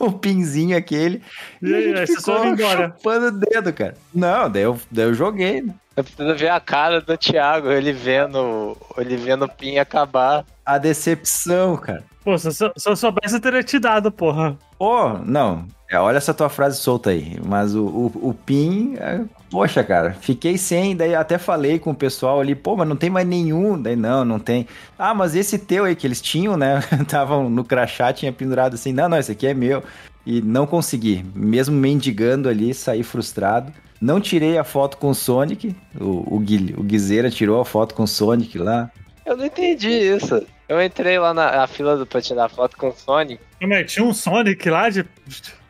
o pinzinho aquele. E aí, aí você só veio embora. chupando o dedo, cara. Não, daí eu, daí eu joguei. né? Eu preciso ver a cara do Thiago, ele vendo, ele vendo o PIN acabar. A decepção, cara. Pô, se eu soubesse, eu teria te dado, porra. Pô, não. É, olha essa tua frase solta aí. Mas o, o, o PIN, é, poxa, cara, fiquei sem. Daí até falei com o pessoal ali, pô, mas não tem mais nenhum. Daí não, não tem. Ah, mas esse teu aí que eles tinham, né? Estavam no crachá, tinha pendurado assim. Não, não, esse aqui é meu. E não consegui. Mesmo mendigando ali, saí frustrado. Não tirei a foto com o Sonic. O, o, o Guizeira tirou a foto com o Sonic lá. Eu não entendi isso. Eu entrei lá na, na fila do, pra tirar foto com o Sonic. Como é? Tinha um Sonic lá de.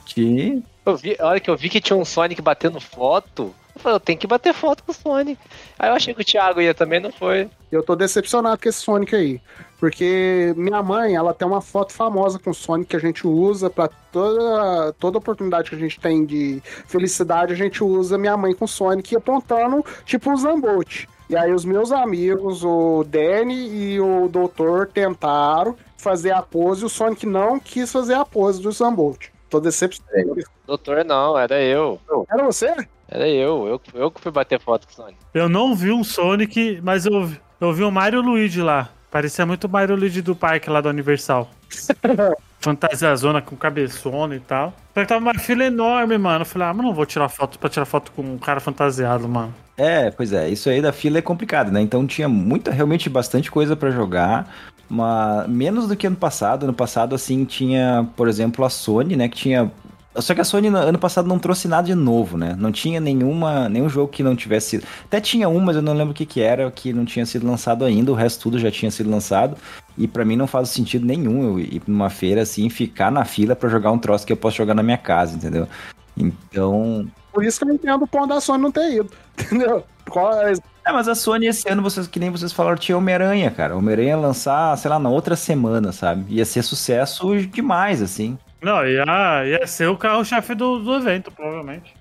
Que Eu vi, a hora que eu vi que tinha um Sonic batendo foto, eu falei, eu tenho que bater foto com o Sonic. Aí eu achei que o Thiago ia também, não foi. Eu tô decepcionado com esse Sonic aí. Porque minha mãe, ela tem uma foto famosa com o Sonic que a gente usa pra toda, toda oportunidade que a gente tem de felicidade, a gente usa minha mãe com o Sonic apontando tipo um Zambolt. E aí os meus amigos, o Danny e o Doutor, tentaram fazer a pose e o Sonic não quis fazer a pose do Zambolt. Tô decepcionado. Doutor, não, era eu. Era você? Era eu. Eu, eu que fui bater foto com o Sonic. Eu não vi um Sonic, mas eu, vi- eu vi o Mario Luigi lá. Parecia muito o Mario Luigi do parque lá do Universal. Fantasia zona com cabeçona e tal. Só que tava uma fila enorme, mano. Eu falei, ah, mas não vou tirar foto pra tirar foto com um cara fantasiado, mano. É, pois é, isso aí da fila é complicado, né? Então tinha muita, realmente bastante coisa pra jogar, mas menos do que ano passado. Ano passado, assim, tinha, por exemplo, a Sony, né? Que tinha. Só que a Sony no ano passado não trouxe nada de novo, né? Não tinha nenhuma, nenhum jogo que não tivesse sido. Até tinha um, mas eu não lembro o que, que era, que não tinha sido lançado ainda. O resto tudo já tinha sido lançado. E pra mim não faz sentido nenhum eu ir numa feira assim, ficar na fila pra jogar um troço que eu posso jogar na minha casa, entendeu? Então, Por isso que eu entendo o ponto da Sony não ter ido. Entendeu? Qual é É, mas a Sony esse ano, vocês, que nem vocês falaram, tinha Homem-Aranha, cara. Homem-Aranha lançar, sei lá, na outra semana, sabe? Ia ser sucesso demais, assim. Não, ia, ia ser o carro-chefe do, do evento, provavelmente.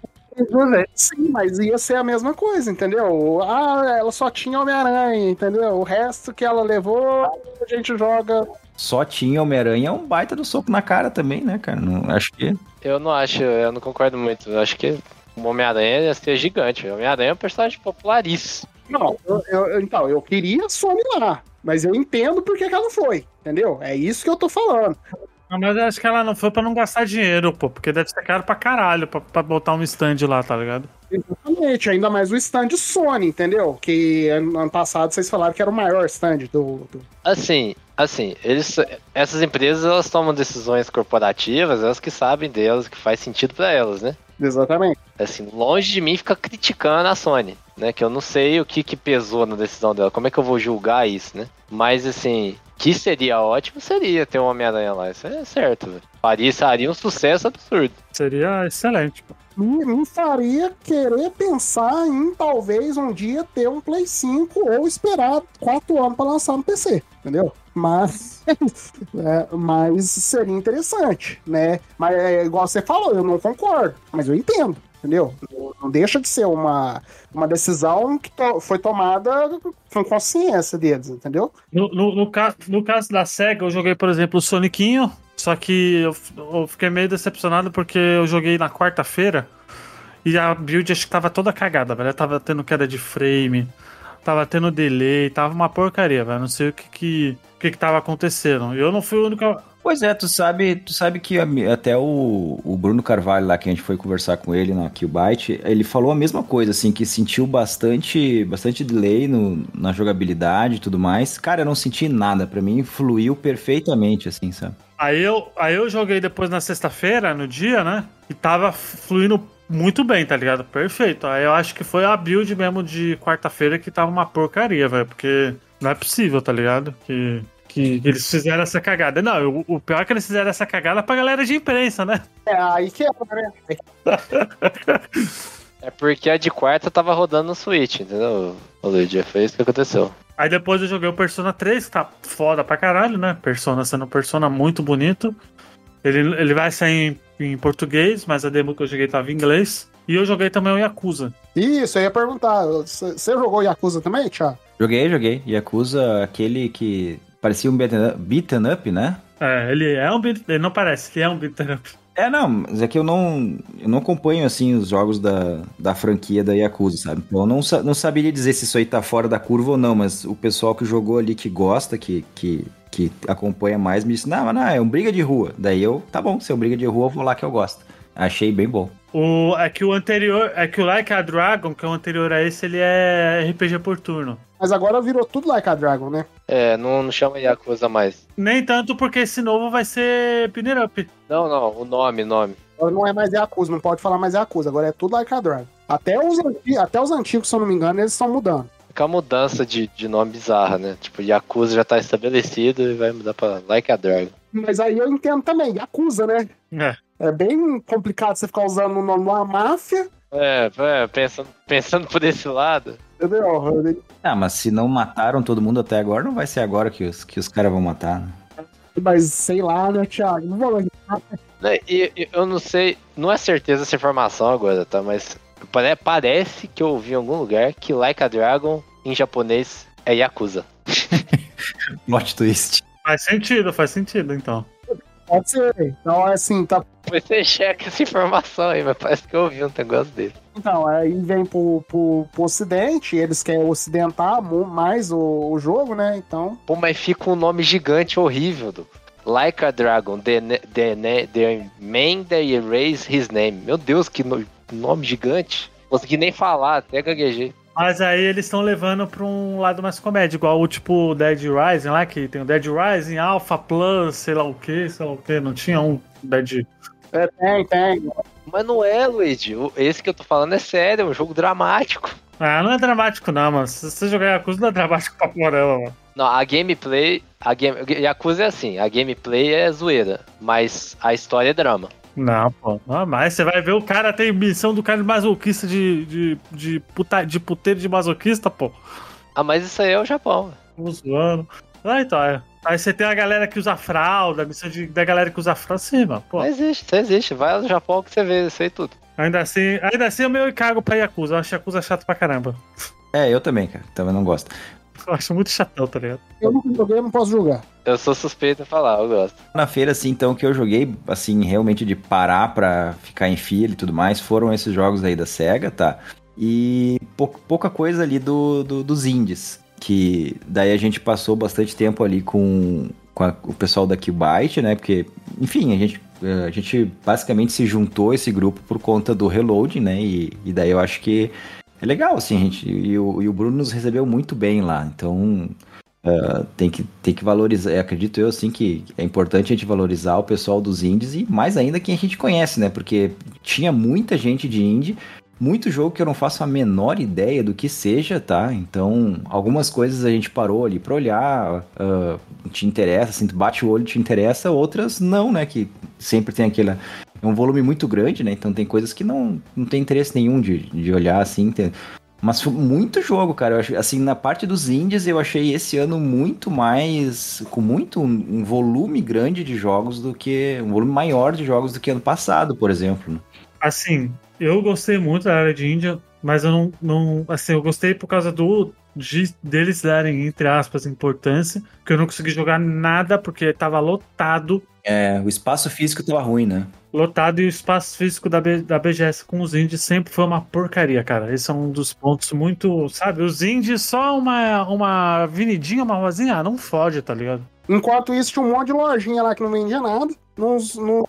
Sim, mas ia ser a mesma coisa, entendeu? Ah, ela só tinha Homem-Aranha, entendeu? O resto que ela levou, a gente joga. Só tinha Homem-Aranha, é um baita do soco na cara também, né, cara? Não, acho que. Eu não acho, eu não concordo muito. Eu acho que o Homem-Aranha ia ser gigante. O Homem-Aranha é um personagem popularíssimo. Não, eu- eu- então, eu queria Sony lá, mas eu entendo por que, ela não foi, entendeu? É isso que eu tô falando. Não, mas eu acho que ela não foi pra não gastar dinheiro, pô. Porque deve ser caro pra caralho pra, pra botar um stand lá, tá ligado? Exatamente, ainda mais o stand Sony, entendeu? Que ano ano passado vocês falaram que era o maior stand do. do- Assim, assim, eles, essas empresas elas tomam decisões corporativas, elas que sabem delas, que faz sentido pra elas, né? Exatamente. Assim, longe de mim ficar criticando a Sony, né? Que eu não sei o que, que pesou na decisão dela. Como é que eu vou julgar isso, né? Mas assim, que seria ótimo seria ter um Homem-Aranha lá. Isso é certo, velho. Faria, faria um sucesso absurdo. Seria excelente. pô. Me, me faria querer pensar em talvez um dia ter um Play 5 ou esperar quatro anos para lançar no PC, entendeu? Mas, é, mas seria interessante, né? Mas é igual você falou, eu não concordo, mas eu entendo, entendeu? Não- deixa de ser uma, uma decisão que to- foi tomada com consciência deles, entendeu? No, no, no, ca- no caso da SEGA, eu joguei, por exemplo, o Sonicinho, só que eu, eu fiquei meio decepcionado porque eu joguei na quarta-feira e a build acho que tava toda cagada, velho. Tava tendo queda de frame, tava tendo delay, tava uma porcaria, velho. Não sei o que que, que, que tava acontecendo. Eu não fui o único. Pois é, tu sabe, tu sabe que até o, o Bruno Carvalho lá, que a gente foi conversar com ele na Killbyte, ele falou a mesma coisa, assim, que sentiu bastante, bastante delay no, na jogabilidade e tudo mais. Cara, eu não senti nada, pra mim fluiu perfeitamente, assim, sabe? Aí eu, aí eu joguei depois na sexta-feira, no dia, né? E tava fluindo muito bem, tá ligado? Perfeito. Aí eu acho que foi a build mesmo de quarta-feira que tava uma porcaria, velho. Porque não é possível, tá ligado? Que, que eles fizeram essa cagada. Não, o, o pior é que eles fizeram essa cagada pra galera de imprensa, né? É aí que é, né? É porque a de quarta tava rodando no Switch, entendeu, ô Luigi? Foi isso que aconteceu. Aí depois eu joguei o Persona 3, que tá foda pra caralho, né? Persona sendo um Persona muito bonito. Ele, ele vai sair em, em português, mas a demo que eu joguei tava em inglês. E eu joguei também o Yakuza. Isso, eu ia perguntar. Você jogou Yakuza também, Thiago? Joguei, joguei. Yakuza, aquele que parecia um beaten up, beaten up, né? É, ele é um beat, ele não parece, ele é um beat'em up. É, não, mas é que eu não, eu não acompanho, assim, os jogos da, da franquia da Yakuza, sabe? Então eu não, não saberia dizer se isso aí tá fora da curva ou não, mas o pessoal que jogou ali, que gosta, que, que, que acompanha mais, me disse, não, mas não, é um briga de rua. Daí eu, tá bom, se é um briga de rua, eu vou lá que eu gosto. Achei bem bom. O, é que o anterior, é que o Like a Dragon, que é o anterior a esse, ele é RPG por turno. Mas agora virou tudo Like a Dragon, né? É, não, não chama Yakuza mais. Nem tanto porque esse novo vai ser Pinner Up. Não, não, o nome, nome. Agora não é mais Yakuza, não pode falar mais Yakuza, agora é tudo Like a Dragon. Até os, até os antigos, se eu não me engano, eles estão mudando. A mudança de, de nome bizarra, né? Tipo, Yakuza já tá estabelecido e vai mudar pra Like a Dragon. Mas aí eu entendo também, Yakuza, né? É. É bem complicado você ficar usando o nome de uma máfia, É, é pensando, pensando por esse lado. entendeu? Ah, mas se não mataram todo mundo até agora, não vai ser agora que os, que os caras vão matar, né? Mas sei lá, né, Thiago? Não vou Né, E, eu não sei, não é certeza essa informação agora, tá? Mas parece que eu ouvi em algum lugar que Like a Dragon em japonês é Yakuza. Plot twist. Faz sentido, faz sentido, então. Pode ser. Então, assim, tá. Você checa essa informação aí, mas parece que eu ouvi um negócio dele. Então, aí vem pro, pro, pro ocidente, eles querem ocidentar mais o, o jogo, né? Então, Pô, mas fica um nome gigante horrível, do Like a Dragon, the, the, ne- the man that erased his name. Meu Deus, que no- nome gigante. Consegui nem falar, até gaguejei. Mas aí eles estão levando pra um lado mais comédia, igual o tipo Dead Rising lá, que tem o Dead Rising, Alpha Plus, sei lá o que, sei lá o que, não tinha um Dead. é, tem, tem. Mas não é, Luigi. Esse que eu tô falando é sério, é um jogo dramático. Ah, não é dramático não, mano. Se você jogar Yakuza não é dramático pra porra, mano. Não, a gameplay. A game, Yakuza é assim, a gameplay é zoeira, mas a história é drama. Não, pô. Não, mas você vai ver o cara tem missão do cara de masoquista de, de, de, puta, de puteiro de masoquista, pô. Ah, mas isso aí é o Japão. Tô zoando. Ah, então, é. Aí você tem a galera que usa fralda, a missão de, da galera que usa fralda, sim, mano. Pô, Não existe, isso existe. Vai no Japão que você vê isso aí tudo. ainda assim, ainda assim eu meio cago pra Yakuza. Eu acho Yakuza chato pra caramba. É, eu também, cara. Também não gosto. Eu acho muito chatão, tá ligado? Eu não joguei, não posso julgar. Eu sou suspeito de falar, eu gosto. Na feira, assim, então, que eu joguei, assim, realmente de parar pra ficar em fila e tudo mais, foram esses jogos aí da SEGA, tá? E pou- pouca coisa ali do, do- dos indies, que daí a gente passou bastante tempo ali com, com a- o pessoal da Qbyte, né? Porque, enfim, a gente, a gente basicamente se juntou esse grupo por conta do Reload, né? E, e daí eu acho que é legal, assim, gente. E o, e o Bruno nos recebeu muito bem lá, então Uh, tem, que, tem que valorizar, eu acredito eu assim que é importante a gente valorizar o pessoal dos indies e mais ainda quem a gente conhece, né? Porque tinha muita gente de indie, muito jogo que eu não faço a menor ideia do que seja, tá? Então, algumas coisas a gente parou ali pra olhar, uh, te interessa, assim, tu bate o olho te interessa, outras não, né? Que sempre tem aquele. É um volume muito grande, né? Então tem coisas que não, não tem interesse nenhum de, de olhar assim. Tem... Mas foi muito jogo, cara. Eu acho, assim, na parte dos indies, eu achei esse ano muito mais. com muito um, um, volume grande de jogos do que. um volume maior de jogos do que ano passado, por exemplo. Né? Assim, eu gostei muito da área de Índia, mas eu não, não. Assim, eu gostei por causa do. De, deles darem, entre aspas, importância, porque eu não consegui jogar nada porque tava lotado. É, o espaço físico tava ruim, né? Lotado e o espaço físico da, B, da BGS com os indies sempre foi uma porcaria, cara. Esse é um dos pontos muito, sabe? Os indies só uma, uma avenidinha, uma rosinha, ah, não fode, tá ligado? Enquanto isso, tinha um monte de lojinha lá que não vendia nada. Nos, no...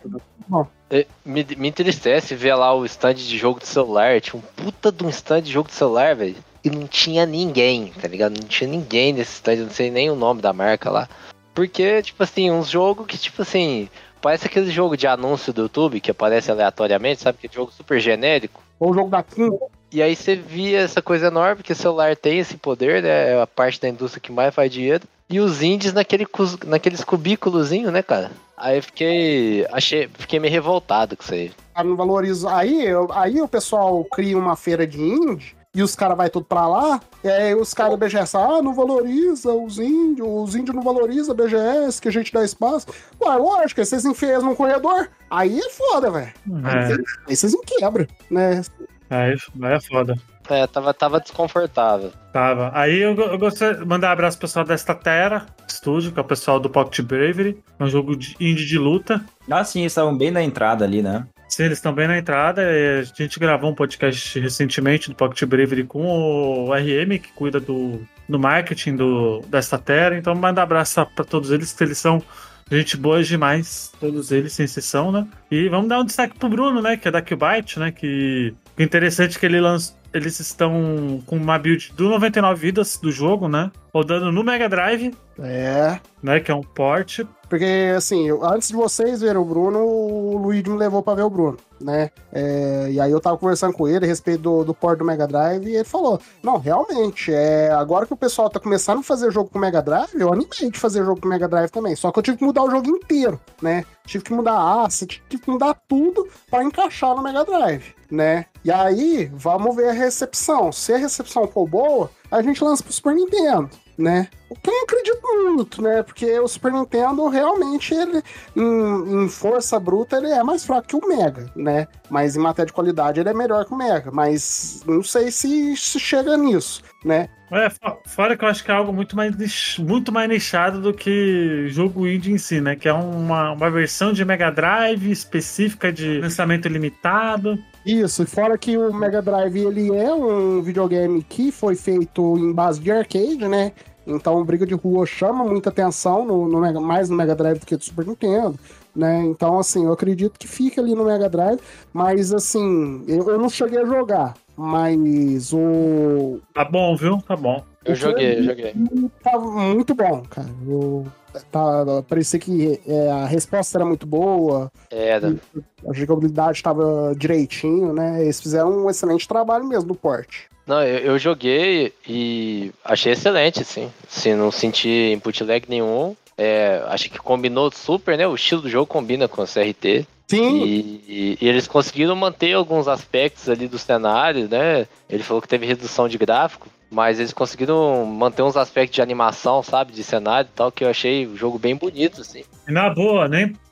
Bom. É, me, me entristece ver lá o stand de jogo de celular. Tinha um puta de um stand de jogo de celular, velho. E não tinha ninguém, tá ligado? Não tinha ninguém nesse stand, não sei nem o nome da marca lá. Porque, tipo assim, uns jogos que, tipo assim, Parece aquele jogo de anúncio do YouTube que aparece aleatoriamente, sabe? Aquele jogo super genérico. Ou o jogo da Kim. E aí você via essa coisa enorme, que o celular tem esse poder, né? É a parte da indústria que mais faz dinheiro. E os indies naquele, naqueles cubículozinho, né, cara? Aí eu fiquei. Achei. Fiquei meio revoltado com isso aí. Não valoriza. Aí, aí o pessoal cria uma feira de indie e os caras vai tudo pra lá, e aí os caras do BGS, ah, não valoriza os índios, os índios não valorizam a BGS, que a gente dá espaço. Ué, lógico, aí vocês enfiam num corredor, aí é foda, velho. É. Aí vocês não quebram, né? Aí, aí é foda. É, tava, tava desconfortável. Tava. Aí eu, eu gostaria de mandar um abraço pro pessoal da Estatera Studio, que é o pessoal do Pocket Bravery. É um jogo de indie de luta. Ah, sim, eles estavam bem na entrada ali, né? Sim, eles estão bem na entrada. A gente gravou um podcast recentemente do Pocket Bravery com o RM, que cuida do, do marketing do, desta terra. Então, manda um abraço para todos eles, que eles são gente boa demais, todos eles, sem exceção, né? E vamos dar um destaque pro Bruno, né? Que é da Qbyte, né? Que o interessante é que ele lançou eles estão com uma build do 99 vidas do jogo, né? Rodando no Mega Drive. É. Né? Que é um port. Porque, assim, antes de vocês verem o Bruno, o Luigi me levou pra ver o Bruno, né? É, e aí eu tava conversando com ele a respeito do, do port do Mega Drive e ele falou: Não, realmente, é, agora que o pessoal tá começando a fazer jogo com Mega Drive, eu animei de fazer jogo com Mega Drive também. Só que eu tive que mudar o jogo inteiro, né? Tive que mudar a asset, tive que mudar tudo para encaixar no Mega Drive, né? E aí, vamos ver a recepção. Se a recepção for boa, a gente lança pro Super Nintendo né? O que eu não acredito muito, né? Porque o Super Nintendo realmente, ele, em, em, força bruta, ele é mais fraco que o Mega, né? Mas em matéria de qualidade, ele é melhor que o Mega. Mas não sei se, se chega nisso, né? É, fora que eu acho que é algo muito mais, muito mais nichado do que jogo indie em si, né? Que é uma, uma versão de Mega Drive específica de lançamento limitado. Isso, e fora que o Mega Drive ele é um videogame que foi feito em base de arcade, né? Então, Briga de Rua chama muita atenção, no, no Mega, mais no Mega Drive do que do Super Nintendo, né? Então, assim, eu acredito que fica ali no Mega Drive, mas, assim, eu, eu não cheguei a jogar, mas o... Tá bom, viu? Tá bom. Eu joguei, eu joguei. Tá muito bom, cara. Eu tá, parecia que é, a resposta era muito boa. Era. A jogabilidade estava direitinho, né? Eles fizeram um excelente trabalho mesmo do porte. Não, eu, eu, joguei e achei excelente, assim. Assim, não senti input lag nenhum. É, acho que combinou super, né? O estilo do jogo combina com o CRT. Sim. E, e, e, eles conseguiram manter alguns aspectos ali do cenário, né? Ele falou que teve redução de gráfico, mas eles conseguiram manter uns aspectos de animação, sabe? De cenário e tal, que eu achei o jogo bem bonito, assim. E na boa,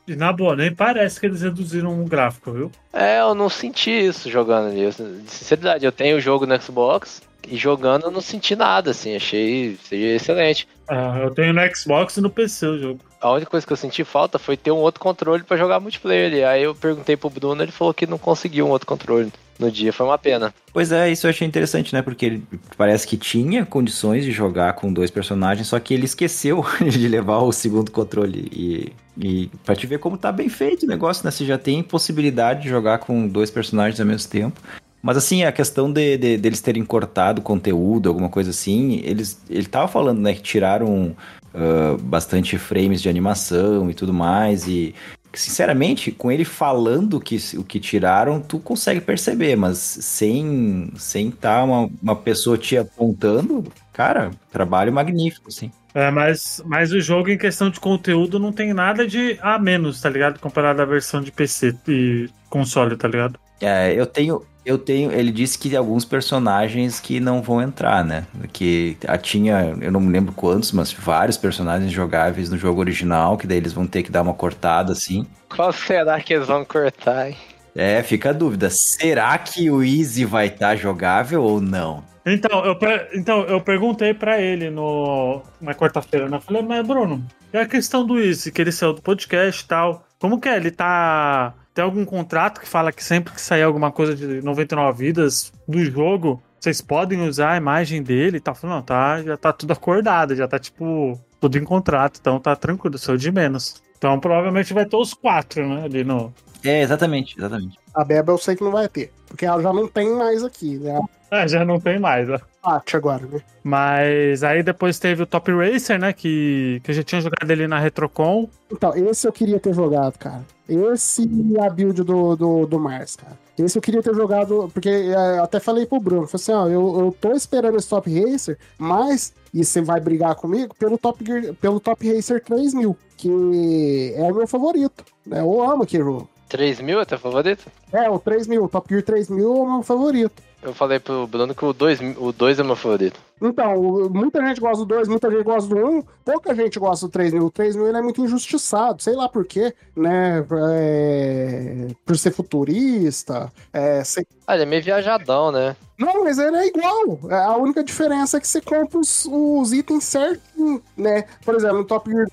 nem, na boa, nem parece que eles reduziram o gráfico, viu? É, eu não senti isso jogando ali. De sinceridade, eu tenho o jogo no Xbox, e jogando eu não senti nada, assim, achei seja excelente. Ah, eu tenho no Xbox e no PC o jogo. A única coisa que eu senti falta foi ter um outro controle para jogar multiplayer ali. Aí eu perguntei pro Bruno, ele falou que não conseguiu um outro controle no dia, foi uma pena. Pois é, isso eu achei interessante, né? Porque ele parece que tinha condições de jogar com dois personagens, só que ele esqueceu de levar o segundo controle. E, e pra te ver como tá bem feito o negócio, né? Você já tem possibilidade de jogar com dois personagens ao mesmo tempo. Mas assim, a questão de, de- deles terem cortado conteúdo, alguma coisa assim, eles ele tava falando, né, que tiraram ah, bastante frames de animação e tudo mais e sinceramente, com ele falando que o que tiraram, tu consegue perceber, mas sem sem tá uma, uma pessoa te apontando, cara, trabalho magnífico, assim. É, mas, mas o jogo em questão de conteúdo não tem nada de a menos, tá ligado? Comparado à versão de PC e console, tá ligado? É, eu tenho. Eu tenho. Ele disse que tem alguns personagens que não vão entrar, né? Que tinha. Eu não me lembro quantos, mas vários personagens jogáveis no jogo original, que daí eles vão ter que dar uma cortada assim. Qual será que eles vão cortar, hein? É, fica a dúvida. Será que o Easy vai estar jogável ou não? Então, eu, então, eu perguntei pra ele no, na quarta-feira, né? Eu falei, mas Bruno, e a questão do Easy, que ele saiu do podcast e tal, como que é? Ele tá... Tem algum contrato que fala que sempre que sair alguma coisa de 99 vidas do jogo, vocês podem usar a imagem dele e tal? Eu falei, não, tá, já tá tudo acordado, já tá, tipo, tudo em contrato, então tá tranquilo, sou de menos. Então provavelmente vai ter os quatro, né, ali no... É, exatamente, exatamente. A Beba eu sei que não vai ter. Porque ela já não tem mais aqui, né? É, já não tem mais, né? A Pat agora, né? Mas aí depois teve o Top Racer, né? Que, que eu já tinha jogado ele na Retrocon. Então, esse eu queria ter jogado, cara. Esse e a build do, do, do Mars, cara. Esse eu queria ter jogado, porque é, até falei pro Bruno, falei assim, ó, eu, eu tô esperando esse Top Racer, mas, e você vai brigar comigo, pelo Top, Gear- pelo Top Racer 3000, que é o meu favorito, né? Eu amo aquele jogo. 3 mil é teu favorito? É, o 3000, o Top Gear 3000 é o meu favorito. Eu falei pro Bruno que o 2, o 2 é meu favorito. Então, muita gente gosta do 2, muita gente gosta do 1, pouca gente gosta do 3000. O 3000 ele é muito injustiçado, sei lá por quê, né? É, Por ser futurista, é, sei- Ah, ele é meio viajadão, né? Não, mas ele é igual. É, A única diferença é que você compra os, os itens certinho, né? Por exemplo, no Top Gear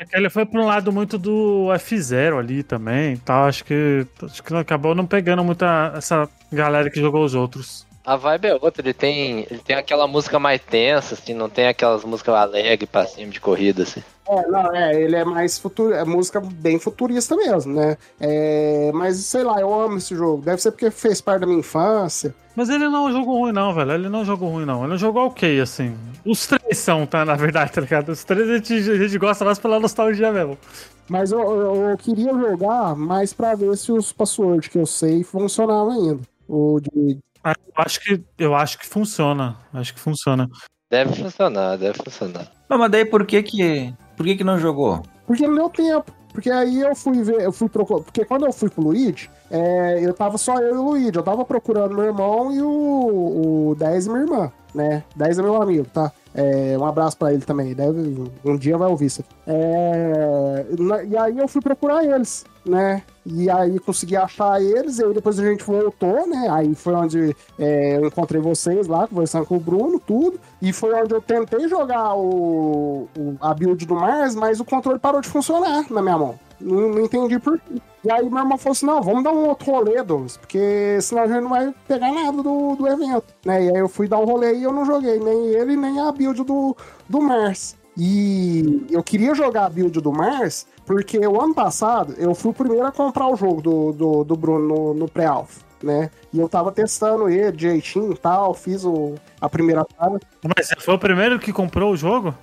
É que ele foi pra um lado muito do F0 ali também tal. Acho que, acho que acabou não pegando muita essa galera que jogou os outros. A vibe é outra, ele tem, ele tem aquela música mais tensa, assim, não tem aquelas músicas alegre pra cima de corrida, assim. É, não, é, ele é mais futuro, é música bem futurista mesmo, né? É, mas sei lá, eu amo esse jogo. Deve ser porque fez parte da minha infância. Mas ele não é um jogo ruim, não, velho. Ele não é um jogo ruim, não. Ele é um jogo ok, assim. Os três são, tá? Na verdade, tá ligado? Os três a gente, a gente gosta mais pela nostalgia mesmo. Mas eu, eu, eu queria jogar mais pra ver se os passwords que eu sei funcionavam ainda. O de. Ah, Eu acho que, eu acho que funciona. Acho que funciona. Deve funcionar, deve funcionar. Não, mas daí por que que, por que que não jogou? Porque não deu tempo. Porque aí eu fui ver, eu fui procurar. Porque quando eu fui pro Luigi, é, eu tava só eu e o Luigi. Eu tava procurando meu irmão e o, o 10 e minha irmã, né? 10 é meu amigo, tá? É, um abraço pra ele também. Deve, um dia vai ouvir isso. É, e aí eu fui procurar eles, né? E aí consegui achar eles, e aí depois a gente voltou, né? Aí foi onde é, eu encontrei vocês lá, conversando com o Bruno, tudo. E foi onde eu tentei jogar o, o- a build do Mars, mas o controle parou de funcionar na minha mão. Não, não entendi por quê. E aí meu irmão falou assim, não, vamos dar um outro rolê, Douglas, porque senão a gente não vai pegar nada do, do evento. Né? E aí eu fui dar um rolê e eu não joguei nem ele, nem a build do, do Mars. E eu queria jogar a build do Mars, porque o ano passado eu fui o primeiro a comprar o jogo do, do, do Bruno no, no pré-alpha, né? E eu tava testando ele direitinho e tal, fiz o, a primeira parte. Mas você foi o primeiro que comprou o jogo?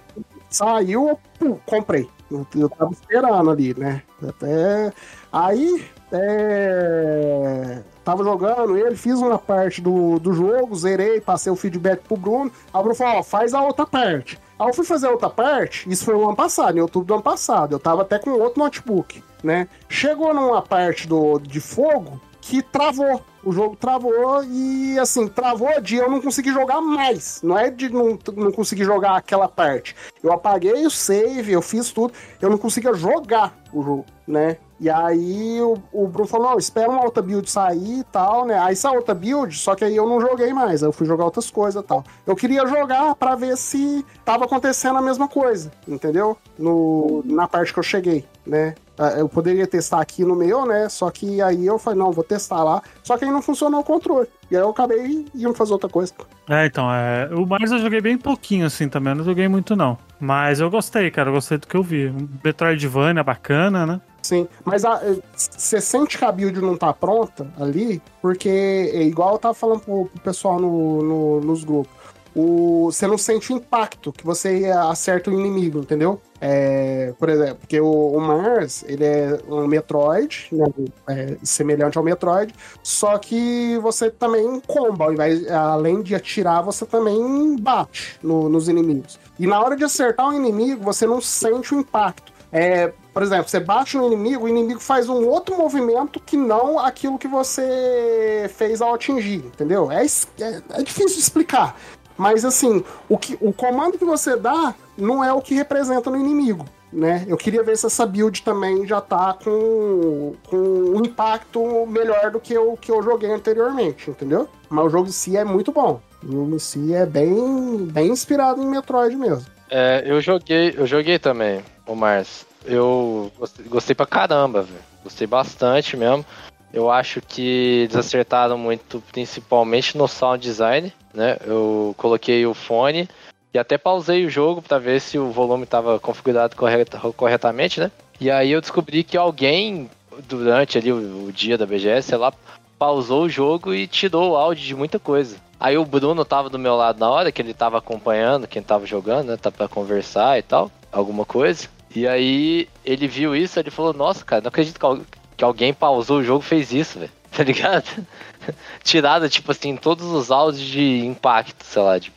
Saiu, eu pum, comprei. Eu, eu tava esperando ali, né? Até. Aí, é... tava jogando ele, fiz uma parte do, do jogo, zerei, passei o feedback pro Bruno. Aí o Bruno falou: ó, faz a outra parte. Eu fui fazer a outra parte, isso foi o ano passado, em outubro do ano passado. Eu tava até com outro notebook, né? Chegou numa parte do, de fogo que travou. O jogo travou e, assim, travou de eu não conseguir jogar mais. Não é de não, não conseguir jogar aquela parte. Eu apaguei o save, eu fiz tudo. Eu não conseguia jogar o jogo, né? E aí o, o Bruno falou: não, espera uma outra build sair e tal, né? Aí saiu outra build, só que aí eu não joguei mais. Eu fui jogar outras coisas e tal. Eu queria jogar pra ver se tava acontecendo a mesma coisa, entendeu? No, na parte que eu cheguei, né? Ah, Eu poderia testar aqui no meu, né? Só que aí eu falei, não, vou testar lá. Só que aí não funcionou o controle. E aí eu acabei indo fazer outra coisa. É, então, é. O Mars eu joguei bem pouquinho, assim, também. Eu não joguei muito, não. Mas eu gostei, cara. Eu gostei do que eu vi. Um Metroidvania bacana, né? Sim, mas eh, você sente que a build não tá pronta ali, porque é igual eu tava falando pro, pro pessoal no, no- nos grupos. Você não sente o impacto que você acerta o inimigo, entendeu? É, por exemplo, porque o, o Mars, ele é um Metroid, né, é, semelhante ao Metroid, só que você também comba, ao invés, além de atirar, você também bate no- nos inimigos. E na hora de acertar o inimigo, você não sente o impacto. É, por exemplo, você bate no inimigo, o inimigo faz um outro movimento que não aquilo que você fez ao atingir, entendeu? É, é- é difícil de explicar. Mas assim, o, que, o comando que você dá não é o que representa no inimigo. Né? Eu queria ver se essa build também já tá com, com um impacto melhor do que o que eu joguei anteriormente, entendeu? Mas o jogo em si é muito bom. O jogo em si é bem, bem inspirado em Metroid mesmo. É, eu joguei, eu joguei também, o Mars. Eu gostei, gostei pra caramba, velho. Gostei bastante mesmo. Eu acho que eles acertaram muito, principalmente no sound design, né? Eu coloquei o fone e até pausei o jogo pra ver se o volume estava configurado correta- corretamente, né? E aí eu descobri que alguém durante ali o, o dia da BGS, sei lá, pausou o jogo e tirou o áudio de muita coisa. Aí o Bruno tava do meu lado na hora que ele tava acompanhando quem tava jogando, né? Tá pra conversar e tal, alguma coisa. E aí ele viu isso, ele falou, nossa, cara, não acredito que, al- que alguém pausou o jogo e fez isso, velho. Tá ligado? Tirada, tipo assim, todos os áudios de impacto, sei lá, de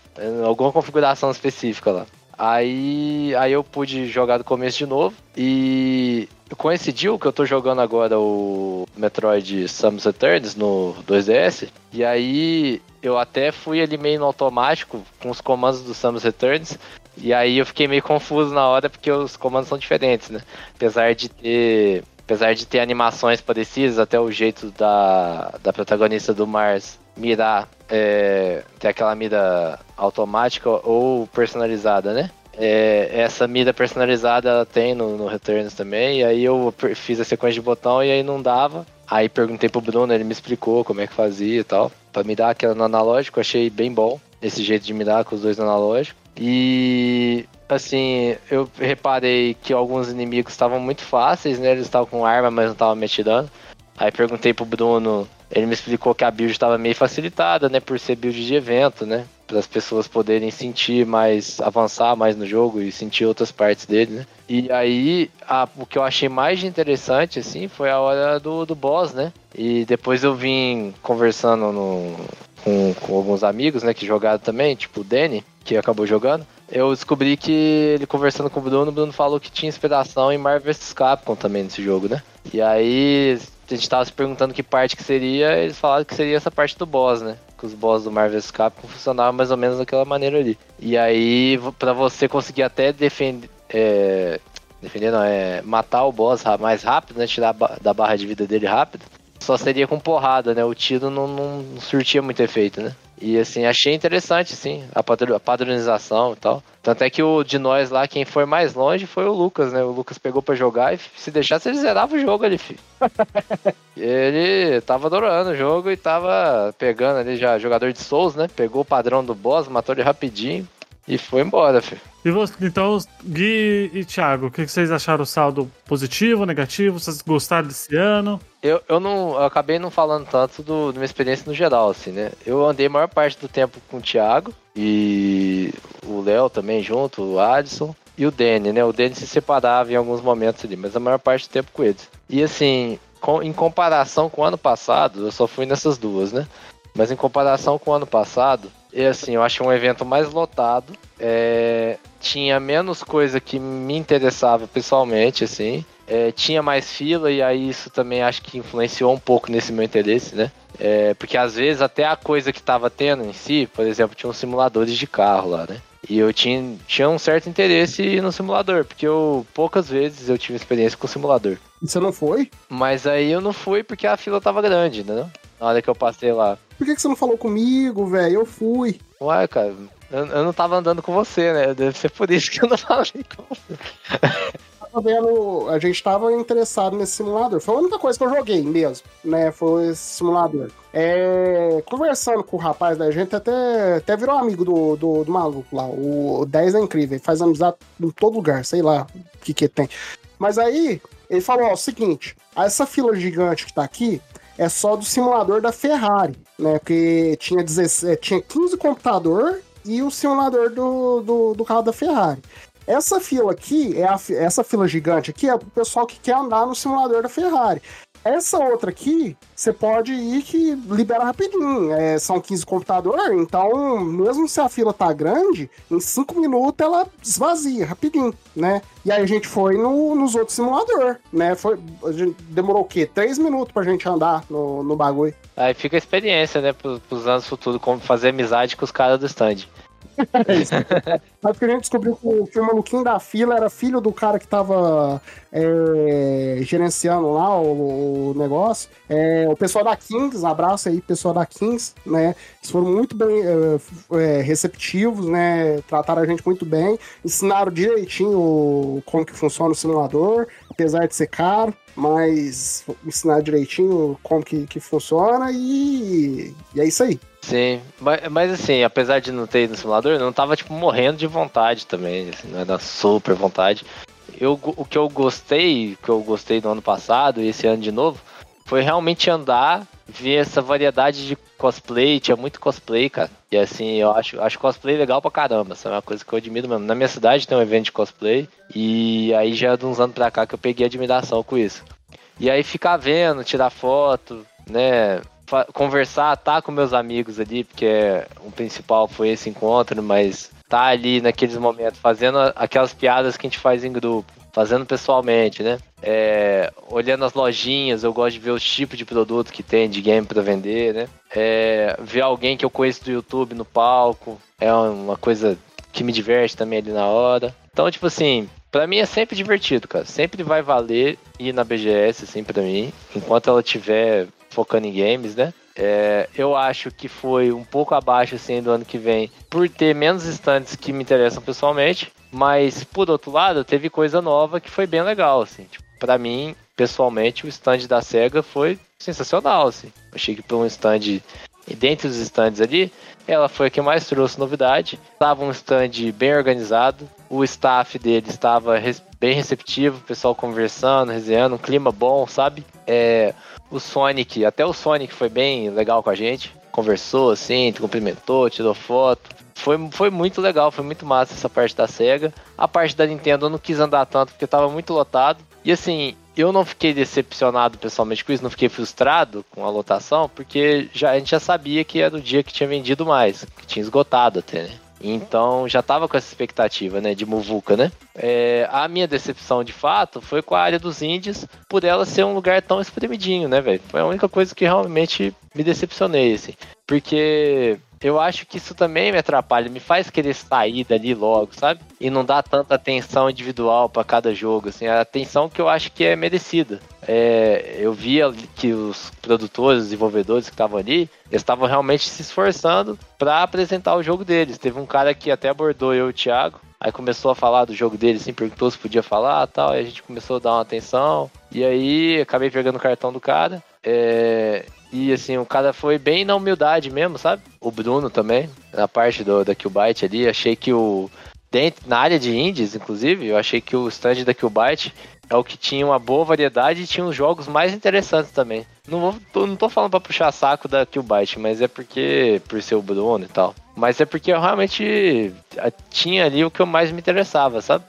alguma configuração específica lá. Aí, aí eu pude jogar do começo de novo e coincidiu que eu tô jogando agora o Metroid Samus Returns no 2DS. E aí eu até fui ali meio no automático com os comandos do Samus Returns. E aí eu fiquei meio confuso na hora porque os comandos são diferentes, né? Apesar de ter. Apesar de ter animações parecidas, até o jeito da, da protagonista do Mars mirar, é, ter aquela mira automática ou personalizada, né? É, essa mira personalizada ela tem no, no Returns também, e aí eu fiz a sequência de botão e aí não dava. Aí perguntei pro Bruno, ele me explicou como é que fazia e tal. Pra mirar aquela no analógico, achei bem bom esse jeito de mirar com os dois no analógico. E assim, eu reparei que alguns inimigos estavam muito fáceis, né? Eles estavam com arma, mas não estavam me atirando. Aí perguntei pro Bruno, ele me explicou que a build estava meio facilitada, né? Por ser build de evento, né? Para as pessoas poderem sentir mais, avançar mais no jogo e sentir outras partes dele, né? E aí, a- o que eu achei mais interessante, assim, foi a hora do, do boss, né? E depois eu vim conversando no, com, com alguns amigos, né? Que jogaram também, tipo o Danny, que acabou jogando. Eu descobri que ele conversando com o Bruno, o Bruno falou que tinha inspiração em Marvel vs Capcom também nesse jogo, né? E aí a gente tava se perguntando que parte que seria, eles falaram que seria essa parte do boss, né? Que os boss do Marvel Capcom funcionavam mais ou menos daquela maneira ali. E aí, pra você conseguir até defender. É, defender não, é matar o boss mais rápido, né? Tirar da barra de vida dele rápido. Só seria com porrada, né? O tiro não, não surtia muito efeito, né? E assim, achei interessante, sim, a padr- a padronização e tal. Tanto é que o de nós lá, quem foi mais longe foi o Lucas, né? O Lucas pegou pra jogar e se deixasse ele zerava o jogo ali, filho. ele tava adorando o jogo e tava pegando ali já, jogador de Souls, né? Pegou o padrão do boss, matou ele rapidinho e foi embora, filho. E você, então, Gui e Thiago, o que vocês acharam o saldo positivo, negativo? Vocês gostaram desse ano? Eu, eu não eu acabei não falando tanto do, da minha experiência no geral, assim, né? Eu andei a maior parte do tempo com o Thiago e o Léo também junto, o Adson e o Danny, né? O Danny se separava em alguns momentos ali, mas a maior parte do tempo com eles. E assim, com- em comparação com o ano passado, eu só fui nessas duas, né? Mas em comparação com o ano passado, e assim, eu achei um evento mais lotado, é, tinha menos coisa que me interessava pessoalmente, assim. É, tinha mais fila e aí isso também acho que influenciou um pouco nesse meu interesse, né? É, porque às vezes até a coisa que tava tendo em si, por exemplo, tinha uns simuladores de carro lá, né? E eu tinha, tinha um certo interesse no simulador, porque eu poucas vezes eu tive experiência com simulador. E você não foi? Mas aí eu não fui porque a fila tava grande, né? Na hora que eu passei lá. Por que, que você não falou comigo, velho? Eu fui. Ué, cara, eu, eu não tava andando com você, né? Deve ser por isso que eu não falei com você. Tava vendo, a gente tava interessado nesse simulador. Foi a única coisa que eu joguei mesmo, né? Foi esse simulador. É, conversando com o rapaz da gente, até, até virou amigo do, do, do maluco lá. O 10 é incrível, ele faz amizade em todo lugar, sei lá o que que tem. Mas aí, Ele falou: ó, o seguinte, essa fila gigante que tá aqui é só do simulador da Ferrari, né? Porque tinha, 16, tinha 15 computador e o simulador do, do, do carro da Ferrari. Essa fila aqui, é a, essa fila gigante aqui, é pro pessoal que quer andar no simulador da Ferrari. Essa outra aqui, você pode ir que libera rapidinho. É, são 15 computadores, então, mesmo se a fila tá grande, em 5 minutos ela esvazia rapidinho, né? E aí a gente foi no, nos outros simuladores, né? Foi, demorou o quê? 3 minutos pra gente andar no, no bagulho. Aí fica a experiência, né, pros, pros anos futuros, como fazer amizade com os caras do stand. Mas que a gente descobriu que o, que o maluquinho da fila era filho do cara que tava é, gerenciando lá o, o negócio. É, o pessoal da Kings, abraço aí, pessoal da Kings, né? Eles foram muito bem é, receptivos, né? Trataram a gente muito bem, ensinaram direitinho como que funciona o simulador, apesar de ser caro mas ensinar direitinho como que, que funciona e, e é isso aí. Sim, mas, mas assim, apesar de não ter ido no simulador, eu não tava, tipo, morrendo de vontade também, assim, não era super vontade. Eu, o que eu gostei, que eu gostei do ano passado e esse ano de novo, foi realmente andar, ver essa variedade de cosplay, tinha muito cosplay, cara. E assim, eu acho, acho cosplay legal pra caramba, essa é uma coisa que eu admiro mesmo. Na minha cidade tem um evento de cosplay, e aí já de uns anos pra cá que eu peguei admiração com isso. E aí ficar vendo, tirar foto, né, conversar, tá com meus amigos ali, porque o principal foi esse encontro, mas tá ali naqueles momentos fazendo aquelas piadas que a gente faz em grupo, fazendo pessoalmente, né? É, olhando as lojinhas, eu gosto de ver os tipos de produto que tem de game para vender, né? É, ver alguém que eu conheço do YouTube no palco é uma coisa que me diverte também ali na hora. Então, tipo assim, Pra mim é sempre divertido, cara. Sempre vai valer ir na BGS, assim, pra mim. Enquanto ela tiver focando em games, né? É, eu acho que foi um pouco abaixo assim do ano que vem, por ter menos estantes que me interessam pessoalmente, mas por outro lado, teve coisa nova que foi bem legal, assim. Tipo, para mim, pessoalmente, o stand da Sega foi sensacional, assim. Achei que por um stand e dentre os stands ali, ela foi a que mais trouxe novidade. Estava um stand bem organizado, o staff dele estava bem receptivo, o pessoal conversando, resenhando, um clima bom, sabe? É, o Sonic, até o Sonic foi bem legal com a gente. Conversou assim, cumprimentou, tirou foto. Foi, foi muito legal, foi muito massa essa parte da SEGA. A parte da Nintendo eu não quis andar tanto porque estava muito lotado. E assim, eu não fiquei decepcionado pessoalmente com isso, não fiquei frustrado com a lotação, porque já, a gente já sabia que era o dia que tinha vendido mais, que tinha esgotado até, né? Então já tava com essa expectativa, né, de Muvuca, né? É, a minha decepção de fato foi com a área dos índios, por ela ser um lugar tão espremidinho, né, velho? Foi a única coisa que realmente me decepcionei, assim. Porque eu acho que isso também me atrapalha, me faz querer sair dali logo, sabe? E não dá tanta atenção individual para cada jogo, assim, a atenção que eu acho que é merecida. É, eu via que os produtores, os desenvolvedores que estavam ali, estavam realmente se esforçando para apresentar o jogo deles. Teve um cara que até abordou eu e o Thiago, Aí começou a falar do jogo dele, assim, perguntou se podia falar tal. Aí a gente começou a dar uma atenção. E aí acabei pegando o cartão do cara. É, e assim, o cara foi bem na humildade mesmo, sabe? O Bruno também, na parte do, da Qbyte ali, achei que o. Dentro, na área de indies, inclusive, eu achei que o stand da Qbyte é o que tinha uma boa variedade e tinha os jogos mais interessantes também. Não, vou, tô, não tô falando pra puxar saco da Qbyte, mas é porque. por ser o Bruno e tal. Mas é porque eu realmente tinha ali o que eu mais me interessava, sabe?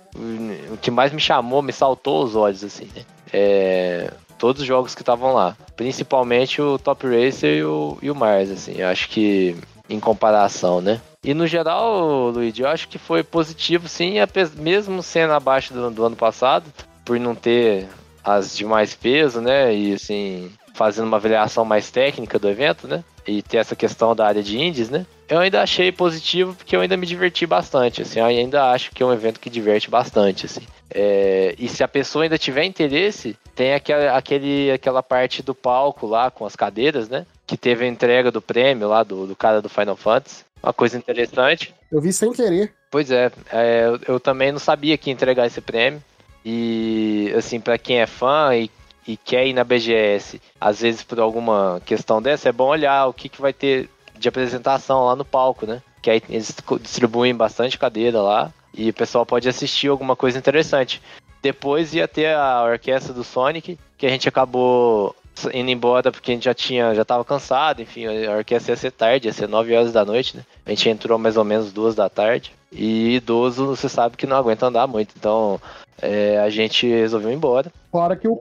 O que mais me chamou, me saltou os olhos, assim, né? É, todos os jogos que estavam lá. Principalmente o Top Racer e o, e o Mars, assim. Eu acho que em comparação, né? E no geral, Luigi, eu acho que foi positivo, sim, mesmo sendo abaixo do, do ano passado, por não ter as de mais peso, né? E assim, fazendo uma avaliação mais técnica do evento, né? E ter essa questão da área de indies, né? Eu ainda achei positivo porque eu ainda me diverti bastante, assim, eu ainda acho que é um evento que diverte bastante, assim. É, e se a pessoa ainda tiver interesse, tem aquela, aquele, aquela parte do palco lá com as cadeiras, né? Que teve a entrega do prêmio lá do, do cara do Final Fantasy. Uma coisa interessante. Eu vi sem querer. Pois é, é eu, eu também não sabia que ia entregar esse prêmio. E, assim, para quem é fã e, e quer ir na BGS, às vezes por alguma questão dessa, é bom olhar o que, que vai ter de apresentação lá no palco, né? Que aí eles distribuem bastante cadeira lá e o pessoal pode assistir alguma coisa interessante. Depois ia ter a orquestra do Sonic, que a gente acabou indo embora porque a gente já tinha, já tava cansado, enfim, a orquestra ia ser tarde, ia ser 9 horas da noite, né? A gente entrou mais ou menos duas da tarde. E idoso, você sabe que não aguenta andar muito, então é, a gente resolveu ir embora. Fora que o,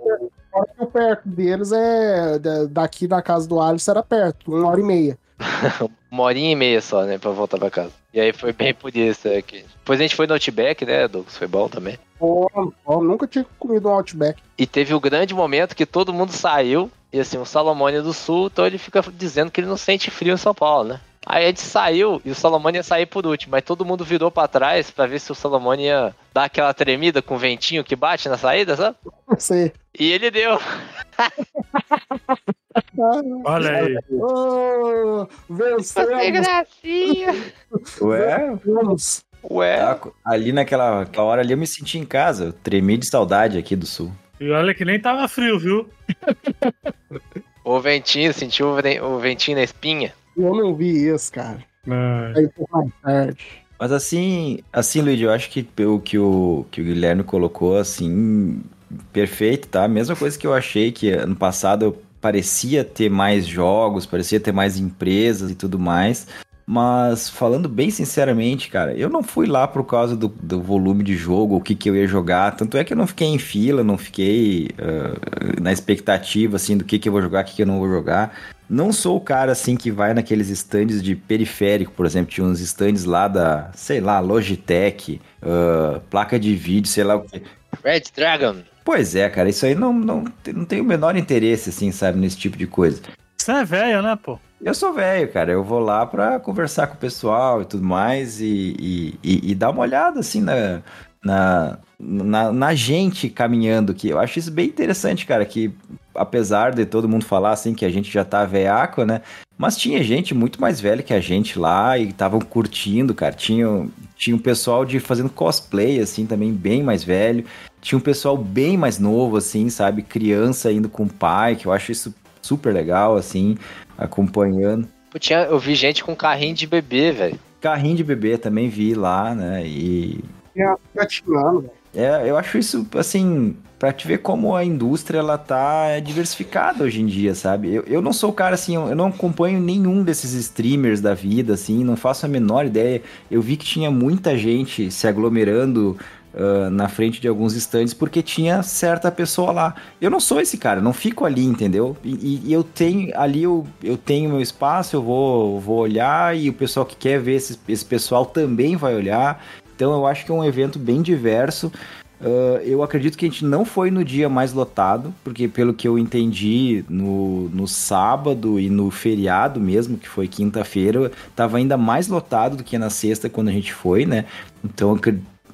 fora que o perto deles é. da- Daqui da casa do Alisson era perto, uma hora e meia. Uma horinha e meia só, né, pra voltar pra casa. E aí foi bem por isso aqui. Depois a gente foi no Outback, né, Douglas? Foi bom também. Pô, nunca tinha comido um Outback. E teve o grande momento que todo mundo saiu. E assim, o Salomônia do Sul, então ele fica dizendo que ele não sente frio em São Paulo, né? Aí a gente saiu e o Salomônia ia sair por último, mas todo mundo virou pra trás pra ver se o Salomônia ia dar aquela tremida com o ventinho que bate na saída, sabe? Você. E ele deu. Olha aí. Oh, vencemos, gracinha! Ué, vencemos. Ué, tá- ali naquela aquela hora ali eu me senti em casa. Eu tremi de saudade aqui do sul. E olha que nem tava frio, viu? o ventinho, sentiu o ventinho na espinha. Eu não vi isso, cara. É. Aí foi mais tarde. Mas assim, assim, Luigi, eu acho que o que o, que o Guilherme colocou, assim, perfeito, tá? Mesma coisa que eu achei que ano passado parecia ter mais jogos, parecia ter mais empresas e tudo mais. Mas falando bem sinceramente, cara, eu não fui lá por causa do, do volume de jogo, o que, que eu ia jogar. Tanto é que eu não fiquei em fila, não fiquei ah, na expectativa, assim, do que, que eu vou jogar, o que, que eu não vou jogar. Não sou o cara, assim, que vai naqueles stands de periférico, por exemplo. Tinha uns stands lá da, sei lá, Logitech, ah, placa de vídeo, sei lá o quê. Red Dragon. Pois é, cara, isso aí não, não, não tem o menor interesse, assim, sabe, nesse tipo de coisa. Você é velho, né, pô? Eu sou velho, cara. Eu vou lá pra conversar com o pessoal e tudo mais e, e, e- e dar uma olhada, assim, na, na, na, na gente caminhando aqui. Eu acho isso bem interessante, cara, que apesar de todo mundo falar, assim, que a gente já tá veaco, né? Mas tinha gente muito mais velha que a gente lá e estavam curtindo, cara. Tinha, tinha um pessoal de fazendo cosplay, assim, também bem mais velho. Tinha um pessoal bem mais novo, assim, sabe? Criança indo com o pai, que eu acho isso super legal, assim, acompanhando. Pô, tinha, eu vi gente com carrinho de bebê, velho. Carrinho de bebê também vi lá, né? E velho. é, eu acho isso, assim, pra te ver como a indústria, ela tá diversificada hoje em dia, sabe? Eu, eu não sou o cara, assim, eu não acompanho nenhum desses streamers da vida, assim, não faço a menor ideia. Eu vi que tinha muita gente se aglomerando ah, na frente de alguns stands porque tinha certa pessoa lá. Eu não sou esse cara, não fico ali, entendeu? E, e- e eu tenho, ali eu, eu tenho meu espaço, eu vou, vou olhar e o pessoal que quer ver esse, esse pessoal também vai olhar. Então eu acho que é um evento bem diverso. Uh, eu acredito que a gente não foi no dia mais lotado, porque pelo que eu entendi, no, no sábado e no feriado mesmo, que foi quinta-feira, tava ainda mais lotado do que na sexta quando a gente foi, né? Então,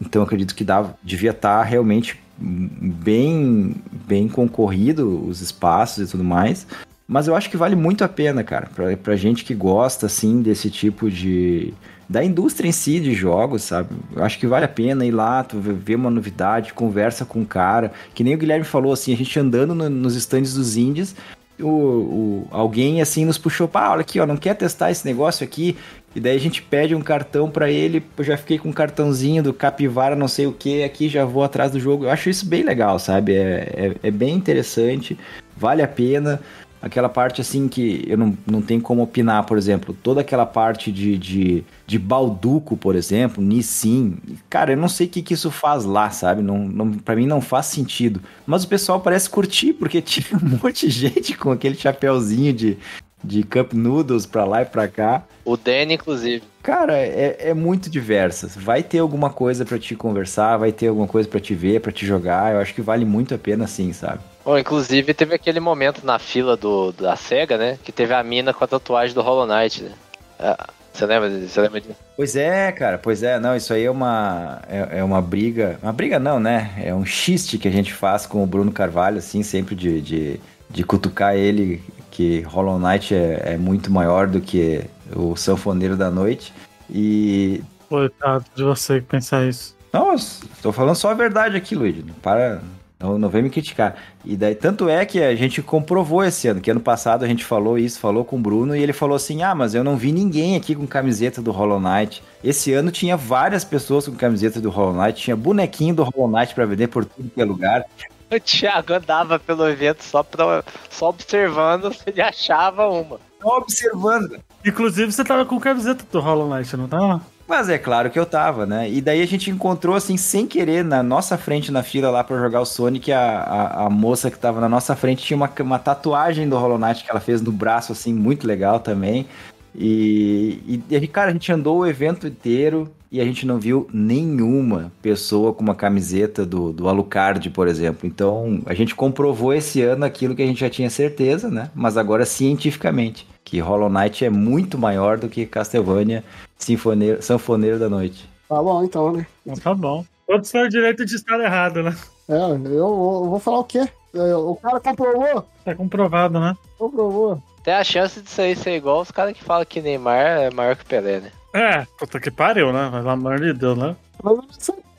então acredito que dava, devia estar realmente bem, bem concorrido os espaços e tudo mais. Mas eu acho que vale muito a pena, cara, pra gente que gosta, assim, desse tipo de. Da indústria em si de jogos, sabe? Eu acho que vale a pena ir lá, tu uma novidade, conversa com o cara. Que nem o Guilherme falou, assim, a gente andando no- nos estandes dos indies, o, o- alguém, assim, nos puxou, pá, olha aqui, ó, não quer testar esse negócio aqui? E daí a gente pede um cartão pra ele, eu já fiquei com um cartãozinho do Capivara, não sei o que, aqui já vou atrás do jogo. Eu acho isso bem legal, sabe? É, é, é bem interessante, vale a pena aquela parte assim que eu não, não tenho como opinar, por exemplo, toda aquela parte de, de, de Balduco, por exemplo, Nissin, cara, eu não sei o que, que isso faz lá, sabe? Não, não, pra mim não faz sentido. Mas o pessoal parece curtir, porque tinha um monte de gente com aquele chapéuzinho de, de Cup Noodles pra lá e pra cá. O Danny, inclusive. Cara, é, é muito diversa. Vai ter alguma coisa pra te conversar, vai ter alguma coisa pra te ver, pra te jogar. Eu acho que vale muito a pena sim, sabe? Bom, inclusive teve aquele momento na fila do, da SEGA, né? Que teve a mina com a tatuagem do Hollow Knight, né? Ah, Você lembra, você lembra disso? Pois é, cara, pois é, não, isso aí é uma, é, é uma briga, uma briga não, né? É um xiste que a gente faz com o Bruno Carvalho, assim, sempre de, de, de cutucar ele, que Hollow Knight é, é muito maior do que o Sanfoneiro da Noite. E. Coitado de você que pensar isso. Nossa, tô falando só a verdade aqui, Luigi. Não para, Não, não vem me criticar. E daí, tanto é que a gente comprovou esse ano, que ano passado a gente falou isso, falou com o Bruno, e ele falou assim: Ah, mas eu não vi ninguém aqui com camiseta do Hollow Knight. Esse ano tinha várias pessoas com camiseta do Hollow Knight, tinha bonequinho do Hollow Knight pra vender por tudo que é lugar. O Thiago andava pelo evento só, pra, só observando se ele achava uma. Só observando. Inclusive, você tava com camiseta do Hollow Knight, não tava? Mas é claro que eu tava, né? E daí a gente encontrou, assim, sem querer, na nossa frente na fila lá pra jogar o Sonic, a, a, a moça que tava na nossa frente tinha uma, uma tatuagem do Hollow Knight que ela fez no braço, assim, muito legal também. E, e, e, cara, a gente andou o evento inteiro e a gente não viu nenhuma pessoa com uma camiseta do, do Alucard, por exemplo. Então, a gente comprovou esse ano aquilo que a gente já tinha certeza, né? Mas agora cientificamente, que Hollow Knight é muito maior do que Castlevania Sinfoneiro, Sanfoneiro da Noite. Tá bom, então, né? Tá bom. Todos têm o direito de estar errado, né? É, eu, eu vou falar o quê? É, O cara comprovou? Tá comprovado, né? Comprovou. Tem a chance disso aí ser igual os caras que falam que Neymar é maior que Pelé, né? É, puta que pariu, né? Pelo amor de Deus, né? Mas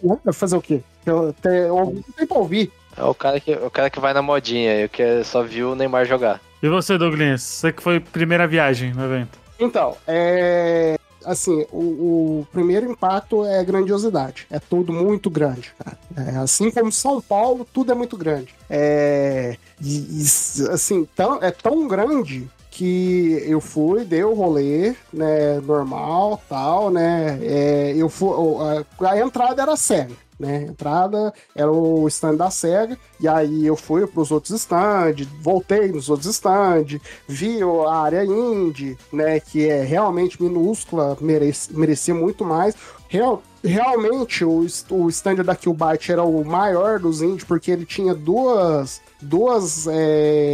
né? Vai fazer o quê? Eu, te, eu, não tem pra ouvir. É o cara que, o cara que vai na modinha, eu que só viu o Neymar jogar. E você, Douglas? Você que foi primeira viagem no evento. Então, é. Assim, o, o primeiro impacto é grandiosidade. É tudo muito grande, cara. É, assim como São Paulo, tudo é muito grande. É. E, e, assim, tão, é tão grande que eu fui, dei o rolê, né, normal, tal, né, é, eu fui, a, a entrada era séria, né, entrada era o stand da SEGA, e aí eu fui para os outros stands, voltei nos outros stands, vi a área indie, né, que é realmente minúscula, merece, merecia muito mais, Real, realmente o, o stand da Killbyte era o maior dos indies, porque ele tinha duas, duas é,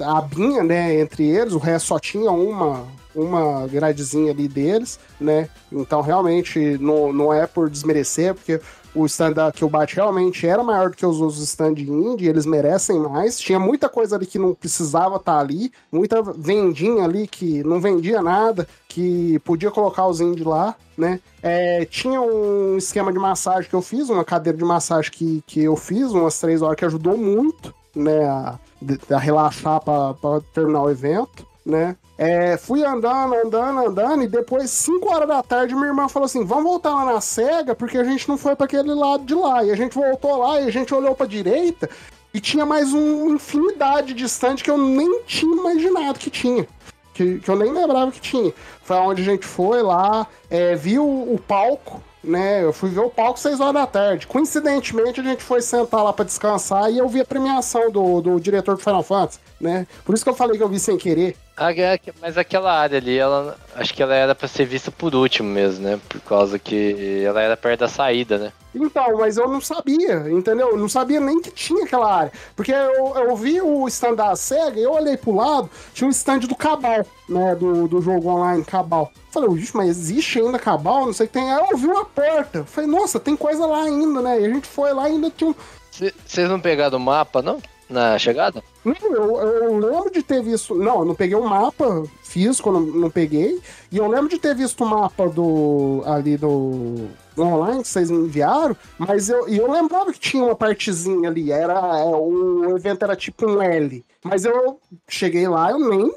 a abinha, né, entre eles, o resto só tinha uma uma gradezinha ali deles, né? Então realmente não, não é por desmerecer, porque o stand da Killbot realmente era maior do que os outros stand indie, eles merecem mais. Tinha muita coisa ali que não precisava estar tá ali, muita vendinha ali que não vendia nada, que podia colocar os indie lá, né? É, tinha um esquema de massagem que eu fiz, uma cadeira de massagem que, que eu fiz, umas três horas, que ajudou muito, né? A, a relaxar para terminar o evento, né? É, fui andando, andando, andando, e depois, 5 horas da tarde, minha irmã falou assim: vamos voltar lá na SEGA, porque a gente não foi para aquele lado de lá. E a gente voltou lá e a gente olhou pra direita e tinha mais uma infinidade de que eu nem tinha imaginado que tinha. Que, que eu nem lembrava que tinha. Foi onde a gente foi lá, é, viu o palco, né? Eu fui ver o palco 6 horas da tarde. Coincidentemente, a gente foi sentar lá para descansar e eu vi a premiação do, do diretor do Final Fantasy, né? Por isso que eu falei que eu vi sem querer. Ah, é mas aquela área ali, ela acho que ela era para ser vista por último mesmo, né? Por causa que ela era perto da saída, né? Então, mas eu não sabia, entendeu? Eu não sabia nem que tinha aquela área. Porque eu, eu vi o stand da SEGA e eu olhei pro lado, tinha um stand do Cabal, né? Do, do jogo online Cabal. Falei, Ixi, mas existe ainda Cabal? Não sei o que tem. Aí eu vi uma porta. Falei, nossa, tem coisa lá ainda, né? E a gente foi lá e ainda tinha um. Vocês não pegaram o mapa, não? Na chegada? Não, eu, eu lembro de ter visto. Não, eu não peguei o mapa físico, não, não peguei. E eu lembro de ter visto o mapa do. ali do. online que vocês me enviaram, mas eu, e eu lembrava que tinha uma partezinha ali. Era. É, o evento era tipo um L. Mas eu cheguei lá, eu nem.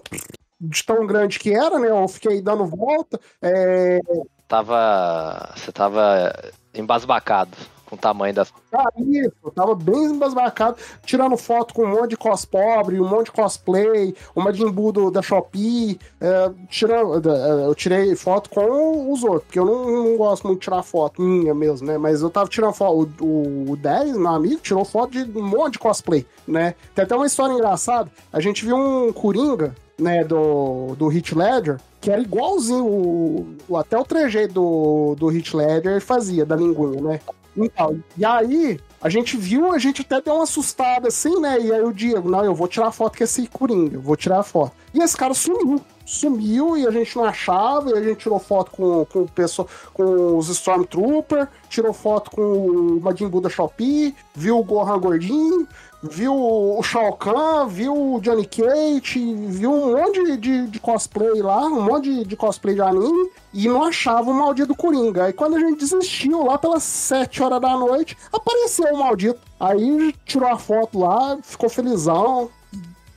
De tão grande que era, né? Eu fiquei dando volta. É... Tava. Você tava embasbacado com o tamanho das. Ah, isso, eu tava bem embasbacado, tirando foto com um monte de cos pobre, um monte de cosplay, uma de embudo da Shopee, é, tirando, eu tirei foto com os outros, porque eu não, não, gosto muito de tirar foto minha mesmo, né? Mas eu tava tirando foto, o, o 10, meu amigo, tirou foto de um monte de cosplay, né? Tem até uma história engraçada, a gente viu um Coringa, né, do, do Hit Ledger, que era igualzinho o, o, até o trejeito do, do Hit Ledger fazia, da linguinha, né? Então, e aí, a gente viu, a gente até deu uma assustada assim, né? E aí o Diego, não, eu vou tirar foto com esse Coringa, eu vou tirar a foto. E esse cara sumiu. Sumiu e a gente não achava, e a gente tirou foto com, com, o pessoal, com os Stormtrooper, tirou foto com o Majin Buu da Shopee, viu o Gohan gordinho, viu o Shao Kahn, viu o Johnny Cage, viu um monte de, de, de cosplay lá, um monte de, de, cosplay de anime, e não achava o maldito Coringa. Aí quando a gente desistiu, lá pelas 7 horas da noite, apareceu o maldito. Aí tirou a foto lá, ficou felizão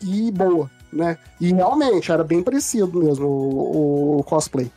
e boa, né? E realmente era bem parecido mesmo o, o cosplay.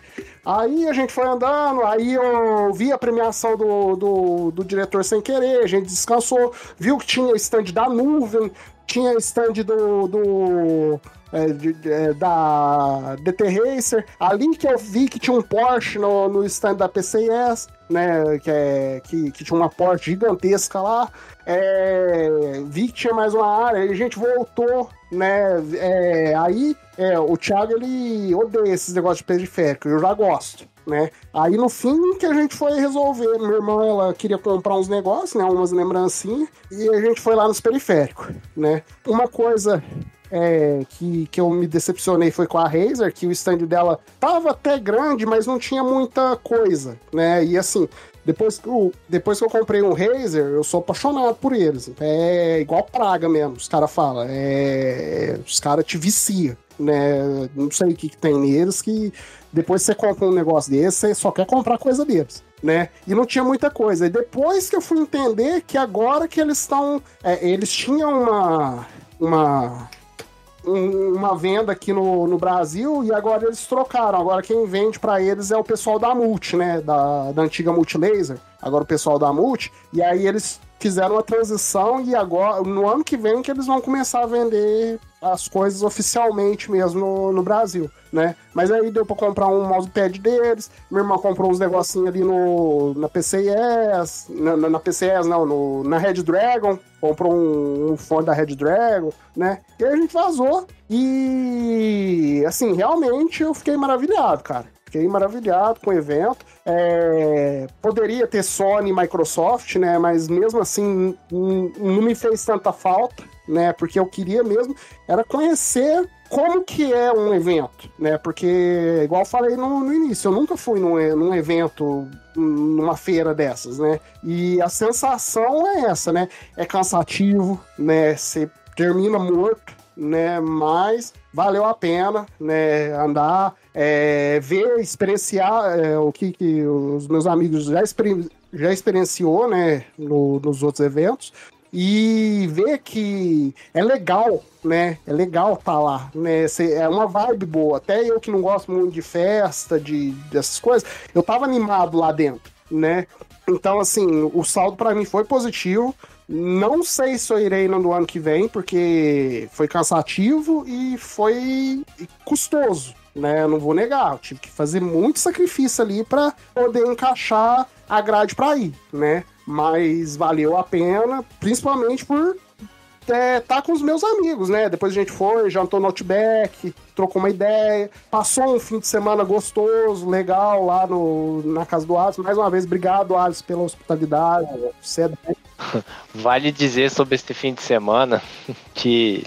Aí a gente foi andando, aí eu vi a premiação do, do, do, diretor sem querer, a gente descansou, viu que tinha stand da nuvem, tinha stand do. do é, de, é, da DT Racer, ali que eu vi que tinha um Porsche no, no stand da PCS, né? Que, é, que, que tinha uma Porsche gigantesca lá. É, vi que tinha mais uma área, e a gente voltou, né? É, aí é, o Thiago ele odeia esses negócios de periférico, eu já gosto. Né? Aí no fim que a gente foi resolver, minha irmã ela queria comprar uns negócios, né, umas lembrancinhas, e a gente foi lá nos periféricos, né? Uma coisa é, que, que eu me decepcionei foi com a Razer, que o stand dela tava até grande, mas não tinha muita coisa, né? E assim, depois que, eu, depois que eu comprei um Razer, eu sou apaixonado por eles. É igual praga mesmo, os caras falam. É, os caras te viciam, né? Não sei o que, que tem neles que depois você compra um negócio desse, você só quer comprar coisa deles. Né? E não tinha muita coisa. E depois que eu fui entender que agora que eles estão. É, eles tinham uma. Uma uma venda aqui no, no Brasil e agora eles trocaram. Agora quem vende para eles é o pessoal da Multi, né? Da, da antiga Multilaser. Agora o pessoal da Multi. E aí eles fizeram a transição e agora, no ano que vem, que eles vão começar a vender as coisas oficialmente mesmo no, no Brasil, né? Mas aí deu pra comprar um mousepad deles, minha irmã comprou uns negocinhos ali no, na PCS, na, na, na PCS não, no, na Red Dragon, comprou um, um fone da Red Dragon, né? E aí a gente vazou e, assim, realmente eu fiquei maravilhado, cara. Fiquei maravilhado com o evento. É, poderia ter Sony e Microsoft, né? Mas mesmo assim não me fez tanta falta, né? Porque eu queria mesmo era conhecer como que é um evento, né? Porque, igual falei no, no início, eu nunca fui num, num, evento, numa feira dessas, né? E a sensação é essa, né? É cansativo, né? Você termina morto, né? Mas valeu a pena, né? Andar, é, ver, experienciar é, o que, que, os meus amigos já, exper já experienciou, né? No, nos outros eventos e ver que é legal, né? É legal estar tá lá, né? É uma vibe boa. Até eu que não gosto muito de festa, de dessas coisas, eu tava animado lá dentro, né? Então, assim, o saldo para mim foi positivo. Não sei se eu irei no ano que vem, porque foi cansativo e foi custoso, né? Eu não vou negar. Eu tive que fazer muito sacrifício ali para poder encaixar a grade para ir, né? Mas valeu a pena, principalmente por é, tá com os meus amigos, né? Depois a gente foi, jantou no Outback, trocou uma ideia, passou um fim de semana gostoso, legal lá no, na casa do Alisson. Mais uma vez, obrigado, Alisson, pela hospitalidade. Você é... Vale dizer sobre este fim de semana que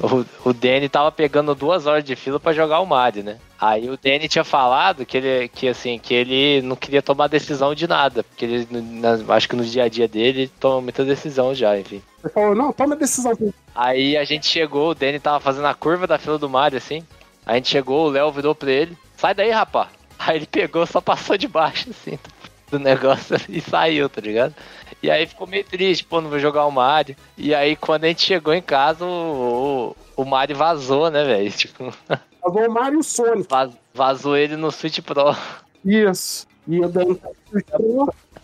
o, o Danny tava pegando duas horas de fila para jogar o Mario, né? Aí o Danny tinha falado que ele, que, assim, que ele não queria tomar decisão de nada, porque ele, na, acho que no dia a dia dele, ele toma muita decisão já, enfim. Ele falou, não, toma decisão. Aí a gente chegou, o Danny tava fazendo a curva da fila do Mario, assim. A gente chegou, o Léo virou pra ele, sai daí, rapá. Aí ele pegou, só passou de baixo, assim, do negócio e saiu, tá ligado? E aí ficou meio triste, pô, não vou jogar o Mario. E aí quando a gente chegou em casa, o, o, o Mario vazou, né, velho? Tipo... Vazou o Mario Sonic. Vaz, vazou ele no Switch Pro. Isso. E eu dei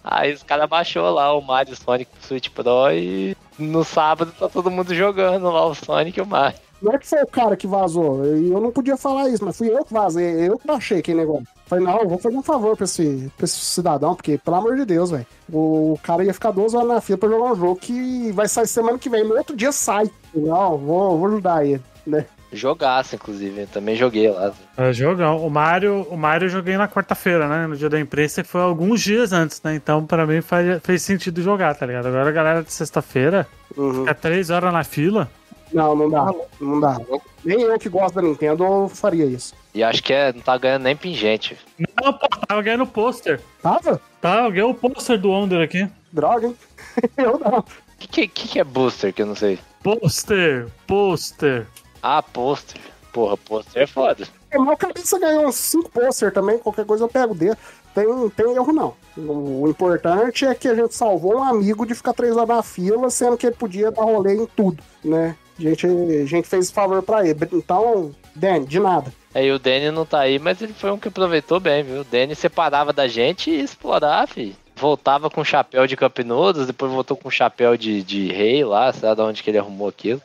Aí os caras baixou lá o Mario Sonic Switch Pro e no sábado tá todo mundo jogando lá o Sonic e o Mario. Não é que foi o cara que vazou. Eu não podia falar isso, mas fui eu que vazei. Eu que baixei aquele negócio. Falei, não, vou fazer um favor pra esse, pra esse cidadão, porque, pelo amor de Deus, velho. O cara ia ficar duas horas na fila pra jogar um jogo que vai sair semana que vem. No outro dia sai. Não, vou, vou ajudar ele, né? Jogaço, inclusive. Eu também joguei lá. É, jogão. O Mario, o Mario eu joguei na quarta-feira, né? No dia da imprensa, que foi alguns dias antes, né? Então, pra mim, faz, fez sentido jogar, tá ligado? Agora a galera de sexta-feira uhum. fica três horas na fila. Não, não dá. Não dá. Nem eu que gosto da Nintendo faria isso. E acho que é, não tá ganhando nem pingente. Não, pô, tava ganhando pôster. Tava? Tava, ganhou o pôster do Wonder aqui. Droga, hein? Eu não. O que, que, que que é booster que eu não sei? Pôster, pôster. Ah, pôster. Porra, pôster é foda. É, mas o cabeça ganhou uns 5 pôster também, qualquer coisa eu pego dele. Tem, tem erro não. O, o importante é que a gente salvou um amigo de ficar três horas na fila, sendo que ele podia dar rolê em tudo, né? A gente, a gente fez esse favor pra ele. Então, Danny, de nada. Aí o Danny não tá aí, mas ele foi um que aproveitou bem, viu? O Danny separava da gente e ia explorar, fi. Voltava com chapéu de Campinudos, depois voltou com chapéu de, de rei lá, sei lá de onde que ele arrumou aquilo.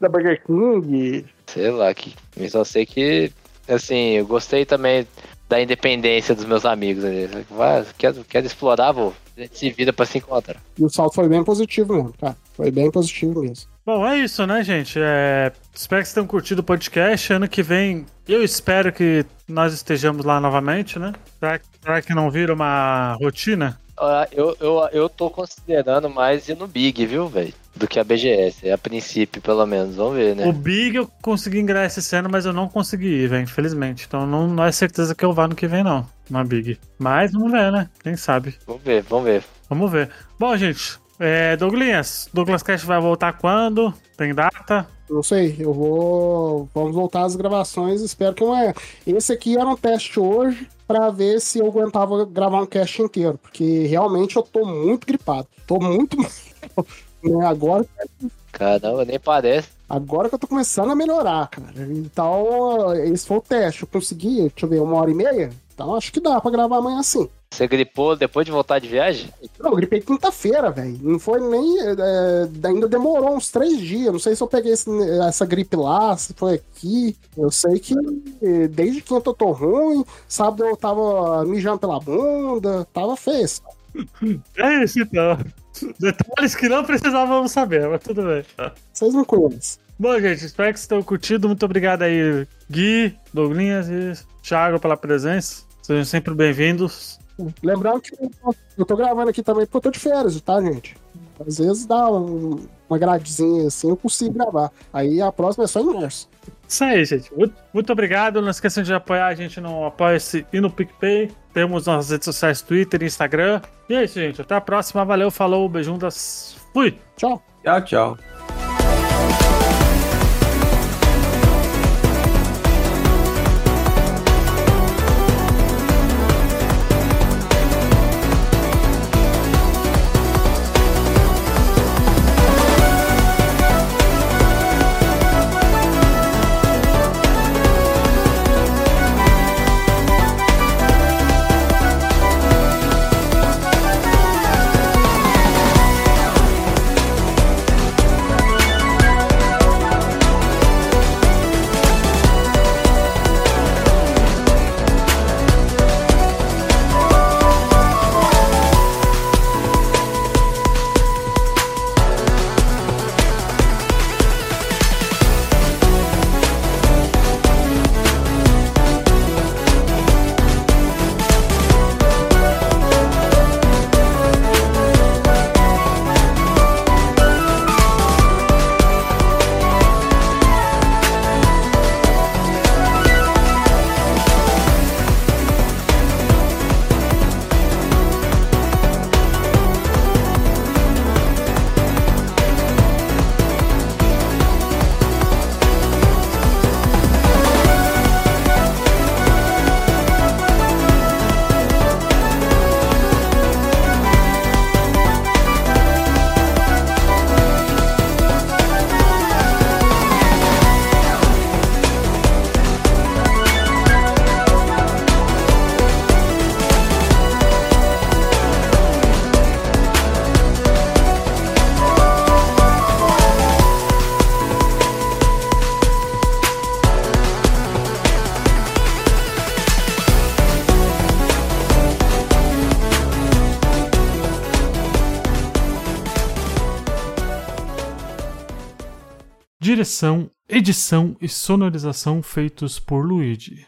Da Burger King. Sei lá, que. Eu só sei que, assim, eu gostei também da independência dos meus amigos ali. Vai, quero, quero explorar, vou. A gente se vira pra se encontrar. E o salto foi bem positivo mesmo, cara. Foi bem positivo mesmo. Bom, é isso, né, gente? É, Espero que vocês tenham curtido o podcast. Ano que vem, eu espero que nós estejamos lá novamente, né? Será, será que não vira uma rotina? Ah, Eu, eu, eu tô considerando mais ir no Big, viu, velho? Do que a BGS. A princípio, pelo menos. Vamos ver, né? O Big eu consegui ingresso esse ano, mas eu não consegui ir, velho, infelizmente. Então não, não é certeza que eu vá no que vem, não. Na Big. Mas vamos ver, né? Quem sabe? Vamos ver, vamos ver. Vamos ver. Bom, gente, é, Douglas, Douglas Cast vai voltar quando? Tem data? Não sei, eu vou. Vamos voltar às gravações. Espero que não é. Esse aqui era um teste hoje pra ver se eu aguentava gravar um cast inteiro. Porque realmente eu tô muito gripado. Tô muito mal. Né, Agora, Caramba, nem parece. agora que eu tô começando a melhorar, cara. Então, esse foi o teste. Eu consegui, deixa eu ver, uma hora e meia. Então acho que dá pra gravar amanhã sim. Você gripou depois de voltar de viagem? Não, eu gripei quinta-feira, velho. Não foi nem. é, ainda demorou uns três dias. Não sei se eu peguei esse- essa gripe lá, se foi aqui. Eu sei que desde quinta eu tô ruim. Sábado eu tava mijando pela bunda. Tava feio. É isso, então. Detalhes que não precisávamos saber, mas tudo bem. Vocês não conhecem. Bom, gente, espero que vocês tenham curtido. Muito obrigado aí, Gui, Douglinhas e Thiago pela presença. Sejam sempre bem-vindos. Lembrando que eu tô gravando aqui também porque eu tô de férias, tá, gente? Às vezes dá um- uma gradezinha assim, eu consigo gravar. Aí a próxima é só imerso. Isso aí, gente. Muito, muito obrigado. Não esqueçam de apoiar a gente no Apoia-se e no PicPay. Temos nossas redes sociais, Twitter e Instagram. E é isso, gente. Até a próxima. Valeu, falou, beijundas. Fui! Tchau. Tchau, tchau. Direção, edição e sonorização feitos por Luigi.